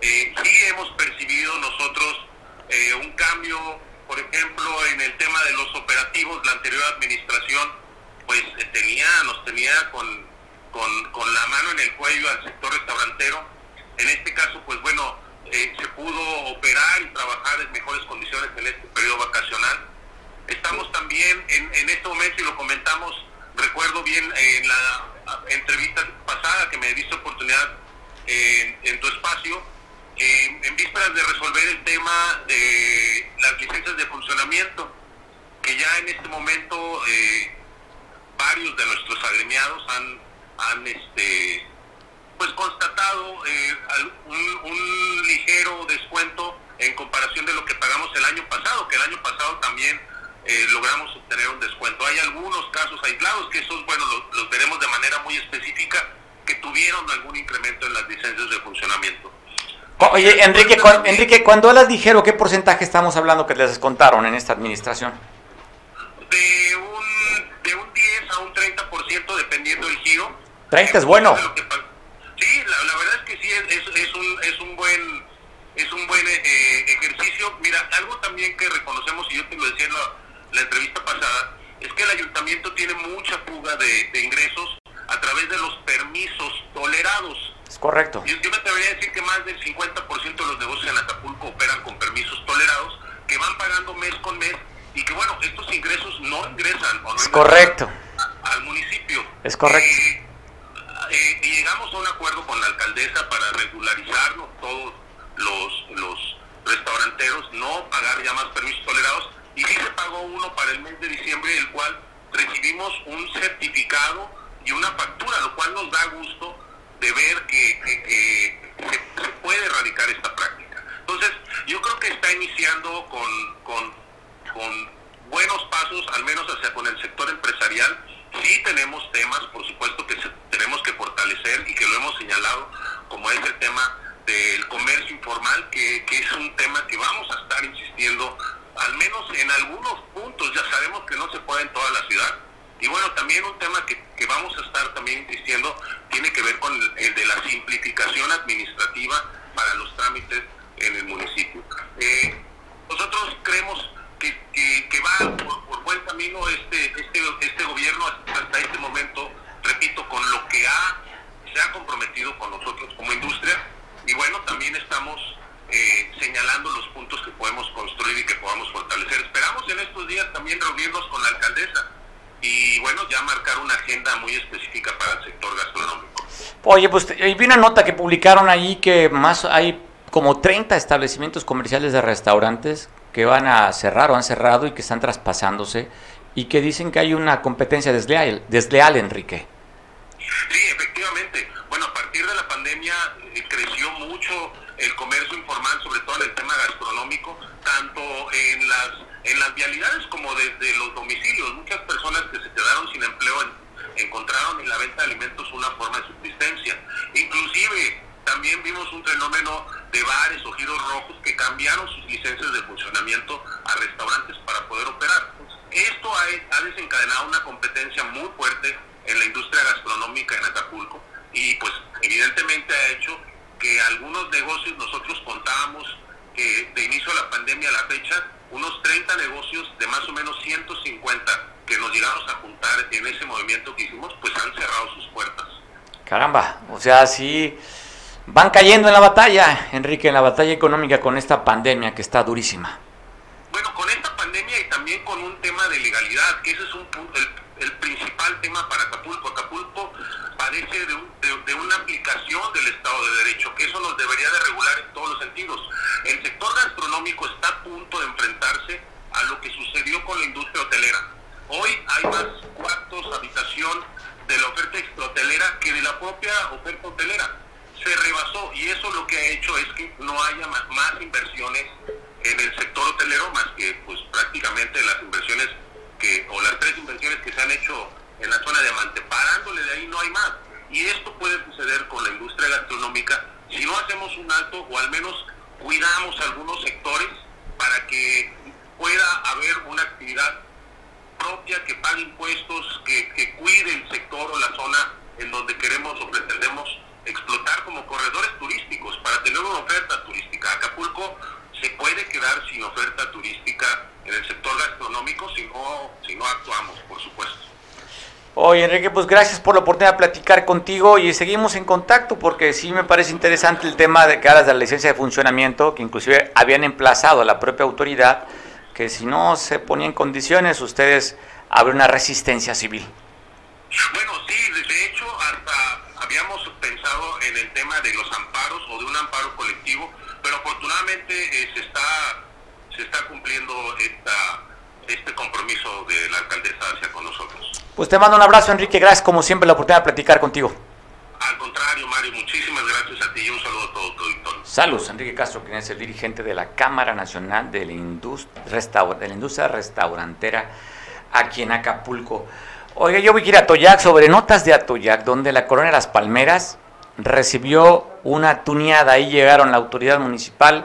Eh, sí hemos percibido nosotros eh, un cambio, por ejemplo, en el tema de los operativos, la anterior administración pues tenía, nos tenía con, con, con la mano en el cuello al sector restaurantero. En este caso, pues bueno, eh, se pudo operar y trabajar en mejores condiciones en este periodo vacacional. Estamos también en, en este momento, y lo comentamos, recuerdo bien en la entrevista pasada que me diste oportunidad en, en tu espacio, eh, en vísperas de resolver el tema de las licencias de funcionamiento, que ya en este momento eh, varios de nuestros agremiados han, han este, pues constatado eh, un, un, ligero descuento en comparación de lo que pagamos el año pasado, que el año pasado también eh, logramos obtener un descuento. Hay algunos casos aislados que esos, bueno, los, los, veremos de manera muy específica, que tuvieron algún incremento en las licencias de funcionamiento. Oye, Enrique, cu Enrique, cuando hablas ligero, ¿qué porcentaje estamos hablando que les descontaron en esta administración? De un, de un 10 a un 30% dependiendo del giro. 30 es bueno. Sí, la, la, verdad es que sí, es, es, un, es un buen es un buen eh, ejercicio. Mira, algo también que reconocemos, y yo te lo decía en la, la entrevista pasada, es que el ayuntamiento tiene mucha fuga de, de, ingresos a través de los permisos tolerados. Es correcto. Yo, yo me atrevería a decir que más del 50% de los negocios en Acapulco operan con permisos tolerados, que van pagando mes con mes, y que bueno, estos ingresos no ingresan o no es correcto. Al municipio. Es correcto. Eh, eh, y llegamos a un acuerdo con la alcaldesa para regularizarnos todos los, los restauranteros, no pagar ya más permisos tolerados, y sí se pagó uno para el mes de diciembre, el cual recibimos un certificado y una factura, lo cual nos da gusto de ver que, que, que se, se, puede erradicar esta práctica. Entonces, yo creo que está iniciando con, con, con buenos pasos, al menos hacia con el sector empresarial. Sí tenemos temas, por supuesto, que se, tenemos que fortalecer y que lo hemos señalado, como es el tema del comercio informal, que, que, es un tema que vamos a estar insistiendo, al menos en algunos puntos, ya en toda la ciudad. Y bueno, también un tema que, que vamos a estar también insistiendo tiene que ver con el, el, de la simplificación administrativa para los trámites en el municipio. Eh, nosotros creemos que, que, que va por, por, buen camino este, este, este gobierno hasta este momento, repito, con lo que ha, se ha comprometido con nosotros como industria y bueno, también estamos eh, señalando los puntos que podemos construir y que podamos fortalecer. Esperamos en estos días también reunirnos con la alcaldesa y bueno, ya marcar una agenda muy específica para el sector gastronómico. Oye, pues vi una nota que publicaron ahí que más hay como 30 establecimientos comerciales de restaurantes que van a cerrar o han cerrado y que están traspasándose y que dicen que hay una competencia desleal, desleal Enrique. Sí, efectivamente. Bueno, a partir de la pandemia eh, creció mucho el comercio informal, sobre todo en el tema gastronómico, vialidades como desde los domicilios. Muchas personas que se quedaron sin empleo encontraron en la venta de alimentos una forma de subsistencia. Inclusive también vimos un fenómeno de bares o giros rojos que cambiaron sus licencias de funcionamiento a restaurantes para poder operar. Esto ha, desencadenado una competencia muy fuerte en la industria gastronómica en Acapulco y pues evidentemente ha hecho que algunos negocios nosotros contábamos que de inicio de la pandemia a la fecha unos 30 negocios de más o menos 150 que nos llegamos a juntar en ese movimiento que hicimos pues han cerrado sus puertas. Caramba, o sea, sí van cayendo en la batalla, Enrique, en la batalla económica con esta pandemia que está durísima. Bueno, con esta pandemia y también con un tema de legalidad, que ese es un el, el principal tema para Acapulco. Acapulco padece de, un, de, una aplicación del Estado de Derecho, que eso nos debería de regular en todos los sentidos. El sector gastronómico está a punto de enfrentarse a lo que sucedió con la industria hotelera. Hoy hay más cuartos, habitación de la oferta extrahotelera que de la propia oferta hotelera. Se rebasó y eso lo que ha hecho es que no haya más, inversiones en el sector hotelero más que pues prácticamente las inversiones que o las tres inversiones que se han hecho en la zona de Amante. Parándole de ahí no hay más. Y esto puede suceder con la industria gastronómica si no hacemos un alto o al menos cuidamos algunos sectores para que pueda haber una actividad propia que pague impuestos que, que cuide el sector o la zona en donde queremos o pretendemos explotar como corredores turísticos para tener una oferta turística. Acapulco se puede quedar sin oferta turística en el sector gastronómico si no, si no actuamos, por supuesto. Oye, Enrique, pues gracias por la oportunidad de platicar contigo y seguimos en contacto porque sí me parece interesante el tema de caras de la licencia de funcionamiento, que inclusive habían emplazado a la propia autoridad que si no se ponía en condiciones, ustedes abren una resistencia civil. Bueno, sí, de hecho, hasta habíamos pensado en el tema de los amparos o de un amparo colectivo, pero afortunadamente eh, se está se está cumpliendo esta, este compromiso de la alcaldesa hacia con nosotros. Pues te mando un abrazo, Enrique. Gracias, como siempre, la oportunidad de platicar contigo. Al contrario, Mario, muchísimas gracias a ti y un saludo a todo tu. Saludos, Enrique Castro, quien es el dirigente de la Cámara Nacional de la, Industria, Restaurantera aquí en Acapulco. Oiga, yo voy a ir a Atoyac sobre notas de Atoyac, donde la colonia Las Palmeras recibió una tuneada. Ahí llegaron la autoridad municipal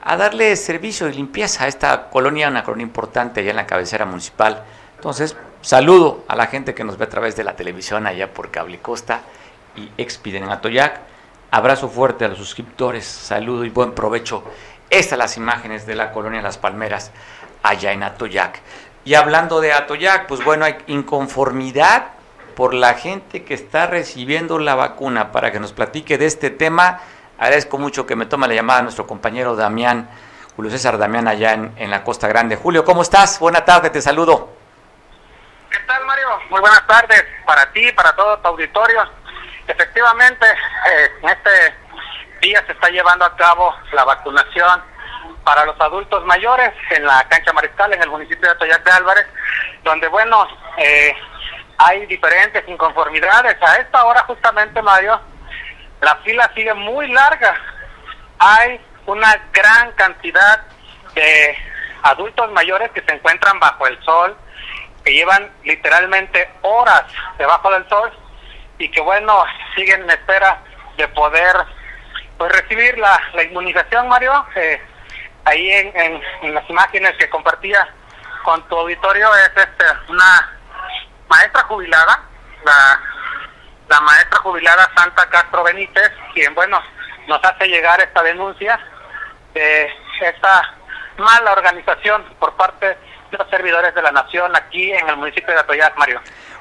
a darle servicio de limpieza a esta colonia, una colonia importante allá en la cabecera municipal. Entonces, saludo a la gente que nos ve a través de la televisión allá por Cable Costa y Expiden en Atoyac. Abrazo fuerte a los suscriptores, saludo y buen provecho. Estas las imágenes de la colonia Las Palmeras allá en Atoyac. Y hablando de Atoyac, pues bueno, hay inconformidad por la gente que está recibiendo la vacuna. Para que nos platique de este tema, agradezco mucho que me tome la llamada nuestro compañero Damián, Julio César Damián, allá en, la Costa Grande. Julio, ¿cómo estás? Buena tarde, te saludo. ¿Qué tal, Mario? Muy buenas tardes para ti, para todo tu auditorio. Efectivamente, eh, en este día se está llevando a cabo la vacunación para los adultos mayores en la cancha mariscal en el municipio de Atoyac de Álvarez, donde, bueno, eh, hay diferentes inconformidades. A esta hora, justamente, Mario, la fila sigue muy larga. Hay una gran cantidad de adultos mayores que se encuentran bajo el sol, que llevan literalmente horas debajo del sol y que, bueno, siguen en espera de poder pues recibir la, la inmunización, Mario. Eh, ahí en, en, las imágenes que compartía con tu auditorio es este, una maestra jubilada, la, la maestra jubilada Santa Castro Benítez, quien, bueno, nos hace llegar esta denuncia de esta mala organización por parte de los servidores de la nación aquí en el municipio de Atoyac, Mario.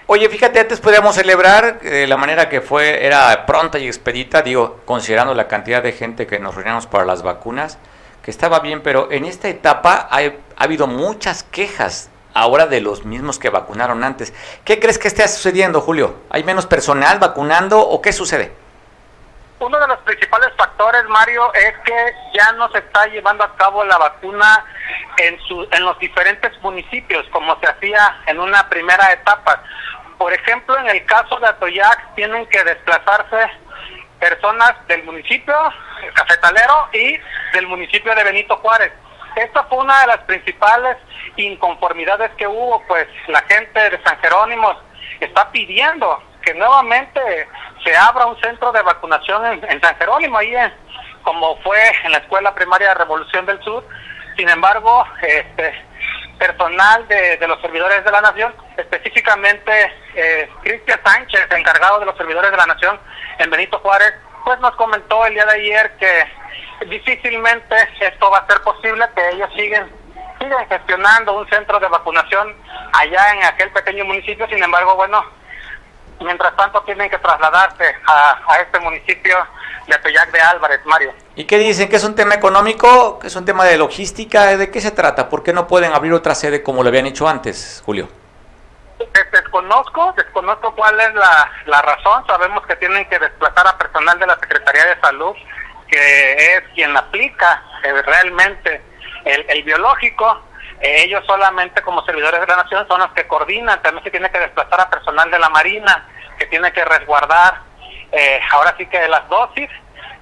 Oye, fíjate, antes podíamos celebrar eh, la manera que fue, era pronta y expedita, digo, considerando la cantidad de gente que nos reunimos para las vacunas que estaba bien, pero en esta etapa ha, habido muchas quejas ahora de los mismos que vacunaron antes. ¿Qué crees que esté sucediendo, Julio? ¿Hay menos personal vacunando o qué sucede? Uno de los principales factores, Mario, es que ya no se está llevando a cabo la vacuna en, su, en los diferentes municipios, como se hacía en una primera etapa. Por ejemplo, en el caso de Atoyac, tienen que desplazarse personas del municipio cafetalero y del municipio de Benito Juárez. esta fue una de las principales inconformidades que hubo, pues la gente de San Jerónimo está pidiendo que nuevamente se abra un centro de vacunación en, San Jerónimo, ahí como fue en la Escuela Primaria de Revolución del Sur. Sin embargo, este personal de, los servidores de la Nación, específicamente eh, Cristian Sánchez, encargado de los servidores de la Nación en Benito Juárez, pues nos comentó el día de ayer que difícilmente esto va a ser posible, que ellos siguen siguen gestionando un centro de vacunación allá en aquel pequeño municipio, sin embargo, bueno, mientras tanto tienen que trasladarse a, este municipio de Atoyac de Álvarez, Mario. ¿Y qué dicen? ¿Que es un tema económico? ¿Que es un tema de logística? ¿De qué se trata? ¿Por qué no pueden abrir otra sede como lo habían hecho antes, Julio? Desconozco, desconozco cuál es la, la razón. Sabemos que tienen que desplazar a personal de la Secretaría de Salud, que es quien aplica eh, realmente el, el biológico. Eh, ellos solamente como servidores de la nación son los que coordinan, también se tiene que desplazar a personal de la Marina, que tiene que resguardar eh, ahora sí que las dosis.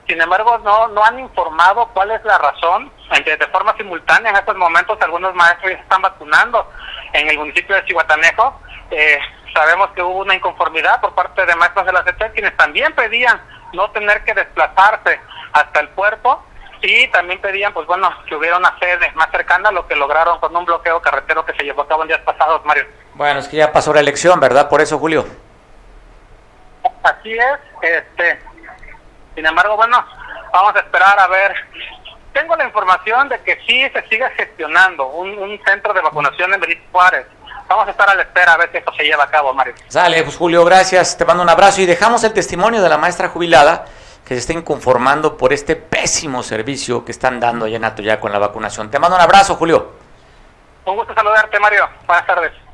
Sin embargo, no, no han informado cuál es la razón. De forma simultánea, en estos momentos, algunos maestros ya están vacunando en el municipio de Cihuatanejo. Eh, sabemos que hubo una inconformidad por parte de maestros de la CT, quienes también pedían no tener que desplazarse hasta el puerto y también pedían, pues bueno, que hubiera una sede más cercana lo que lograron con un bloqueo carretero que se llevó a cabo en días pasados, Mario. Bueno, es que ya pasó la elección, ¿verdad? Por eso, Julio. Así es, este, sin embargo, bueno, vamos a esperar a ver. Tengo la información de que sí se sigue gestionando un, centro de vacunación en Benito Juárez. Vamos a estar a la espera a ver si esto se lleva a cabo, Mario. Sale, pues Julio, gracias. Te mando un abrazo y dejamos el testimonio de la maestra jubilada que se estén conformando por este pésimo servicio que están dando allá en Atoya con la vacunación. Te mando un abrazo, Julio. Un gusto saludarte, Mario. Buenas tardes.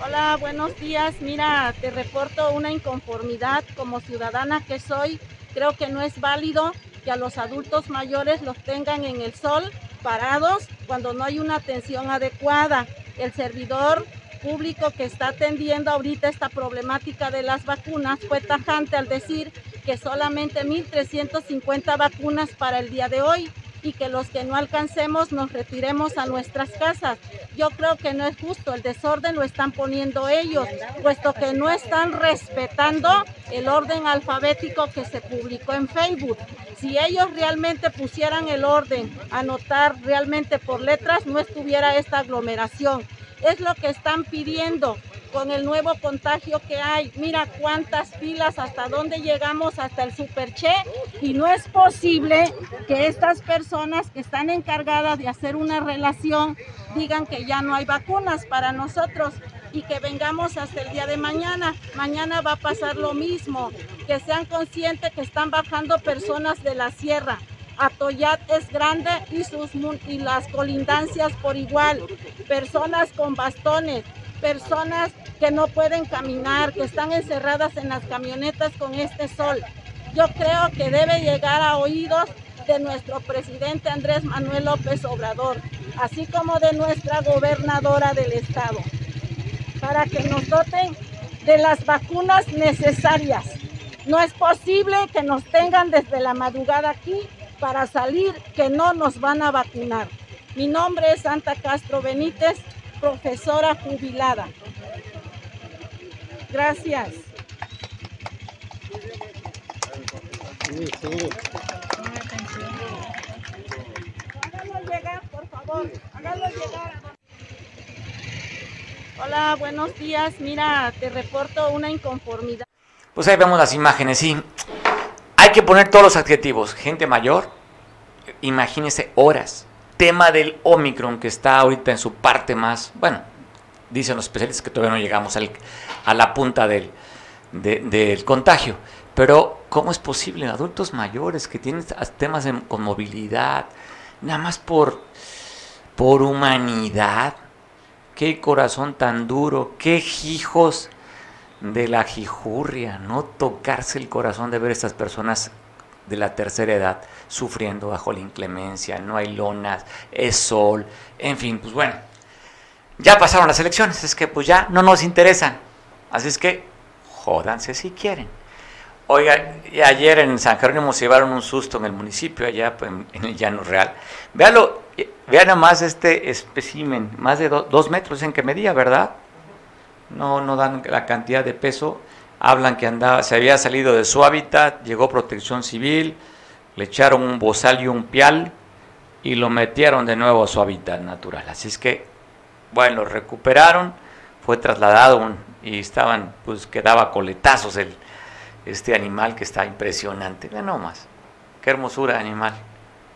Hola, buenos días. Mira, te reporto una inconformidad como ciudadana que soy. Creo que no es válido que a los adultos mayores los tengan en el sol parados cuando no hay una atención adecuada. El servidor público que está atendiendo ahorita esta problemática de las vacunas fue tajante al decir que solamente 1.350 vacunas para el día de hoy y que los que no alcancemos nos retiremos a nuestras casas. Yo creo que no es justo, el desorden lo están poniendo ellos, puesto que no están respetando el orden alfabético que se publicó en Facebook. Si ellos realmente pusieran el orden, anotar realmente por letras, no estuviera esta aglomeración. Es lo que están pidiendo con el nuevo contagio que hay. Mira cuántas filas, hasta dónde llegamos, hasta el Superche. Y no es posible que estas personas que están encargadas de hacer una relación digan que ya no hay vacunas para nosotros y que vengamos hasta el día de mañana. Mañana va a pasar lo mismo. Que sean conscientes que están bajando personas de la sierra. Atoyat es grande y, sus, y las colindancias por igual. Personas con bastones, personas que no pueden caminar, que están encerradas en las camionetas con este sol. Yo creo que debe llegar a oídos de nuestro presidente Andrés Manuel López Obrador, así como de nuestra gobernadora del estado, para que nos doten de las vacunas necesarias. No es posible que nos tengan desde la madrugada aquí para salir que no nos van a vacunar. Mi nombre es Santa Castro Benítez, profesora jubilada. Gracias. Llegar. Hola, buenos días. Mira, te reporto una inconformidad. Pues ahí vemos las imágenes, sí. Hay que poner todos los adjetivos. Gente mayor, imagínese horas tema del Omicron que está ahorita en su parte más, bueno, dicen los especialistas que todavía no llegamos a la punta del, contagio, pero ¿cómo es posible? Adultos mayores que tienen temas con movilidad, nada más por, por humanidad, qué corazón tan duro, qué hijos de la jijurria, no tocarse el corazón de ver a estas personas de la tercera edad sufriendo bajo la inclemencia, no hay lonas, es sol, en fin, pues bueno, ya pasaron las elecciones, es que pues ya no nos interesan, así es que jódanse si quieren. Oiga, ayer en San Jerónimo se llevaron un susto en el municipio, allá pues, en el Llano Real. Véalo, Vean nomás este espécimen, más de dos metros en que medía, ¿verdad? No, no dan la cantidad de peso. Hablan que andaba, se había salido de su hábitat, llegó protección civil, le echaron un bozal y un pial y lo metieron de nuevo a su hábitat natural. Así es que, bueno, lo recuperaron, fue trasladado y estaban, pues quedaba coletazos el, este animal que está impresionante. Vean nomás, qué hermosura animal,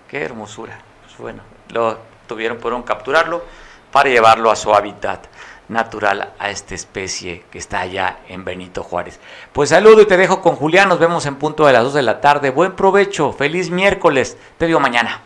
qué hermosura. Pues bueno, lo tuvieron, pudieron capturarlo para llevarlo a su hábitat natural a esta especie que está allá en Benito Juárez. Pues saludo y te dejo con Julián, nos vemos en punto de las 2 de la tarde. Buen provecho, feliz miércoles, te veo mañana.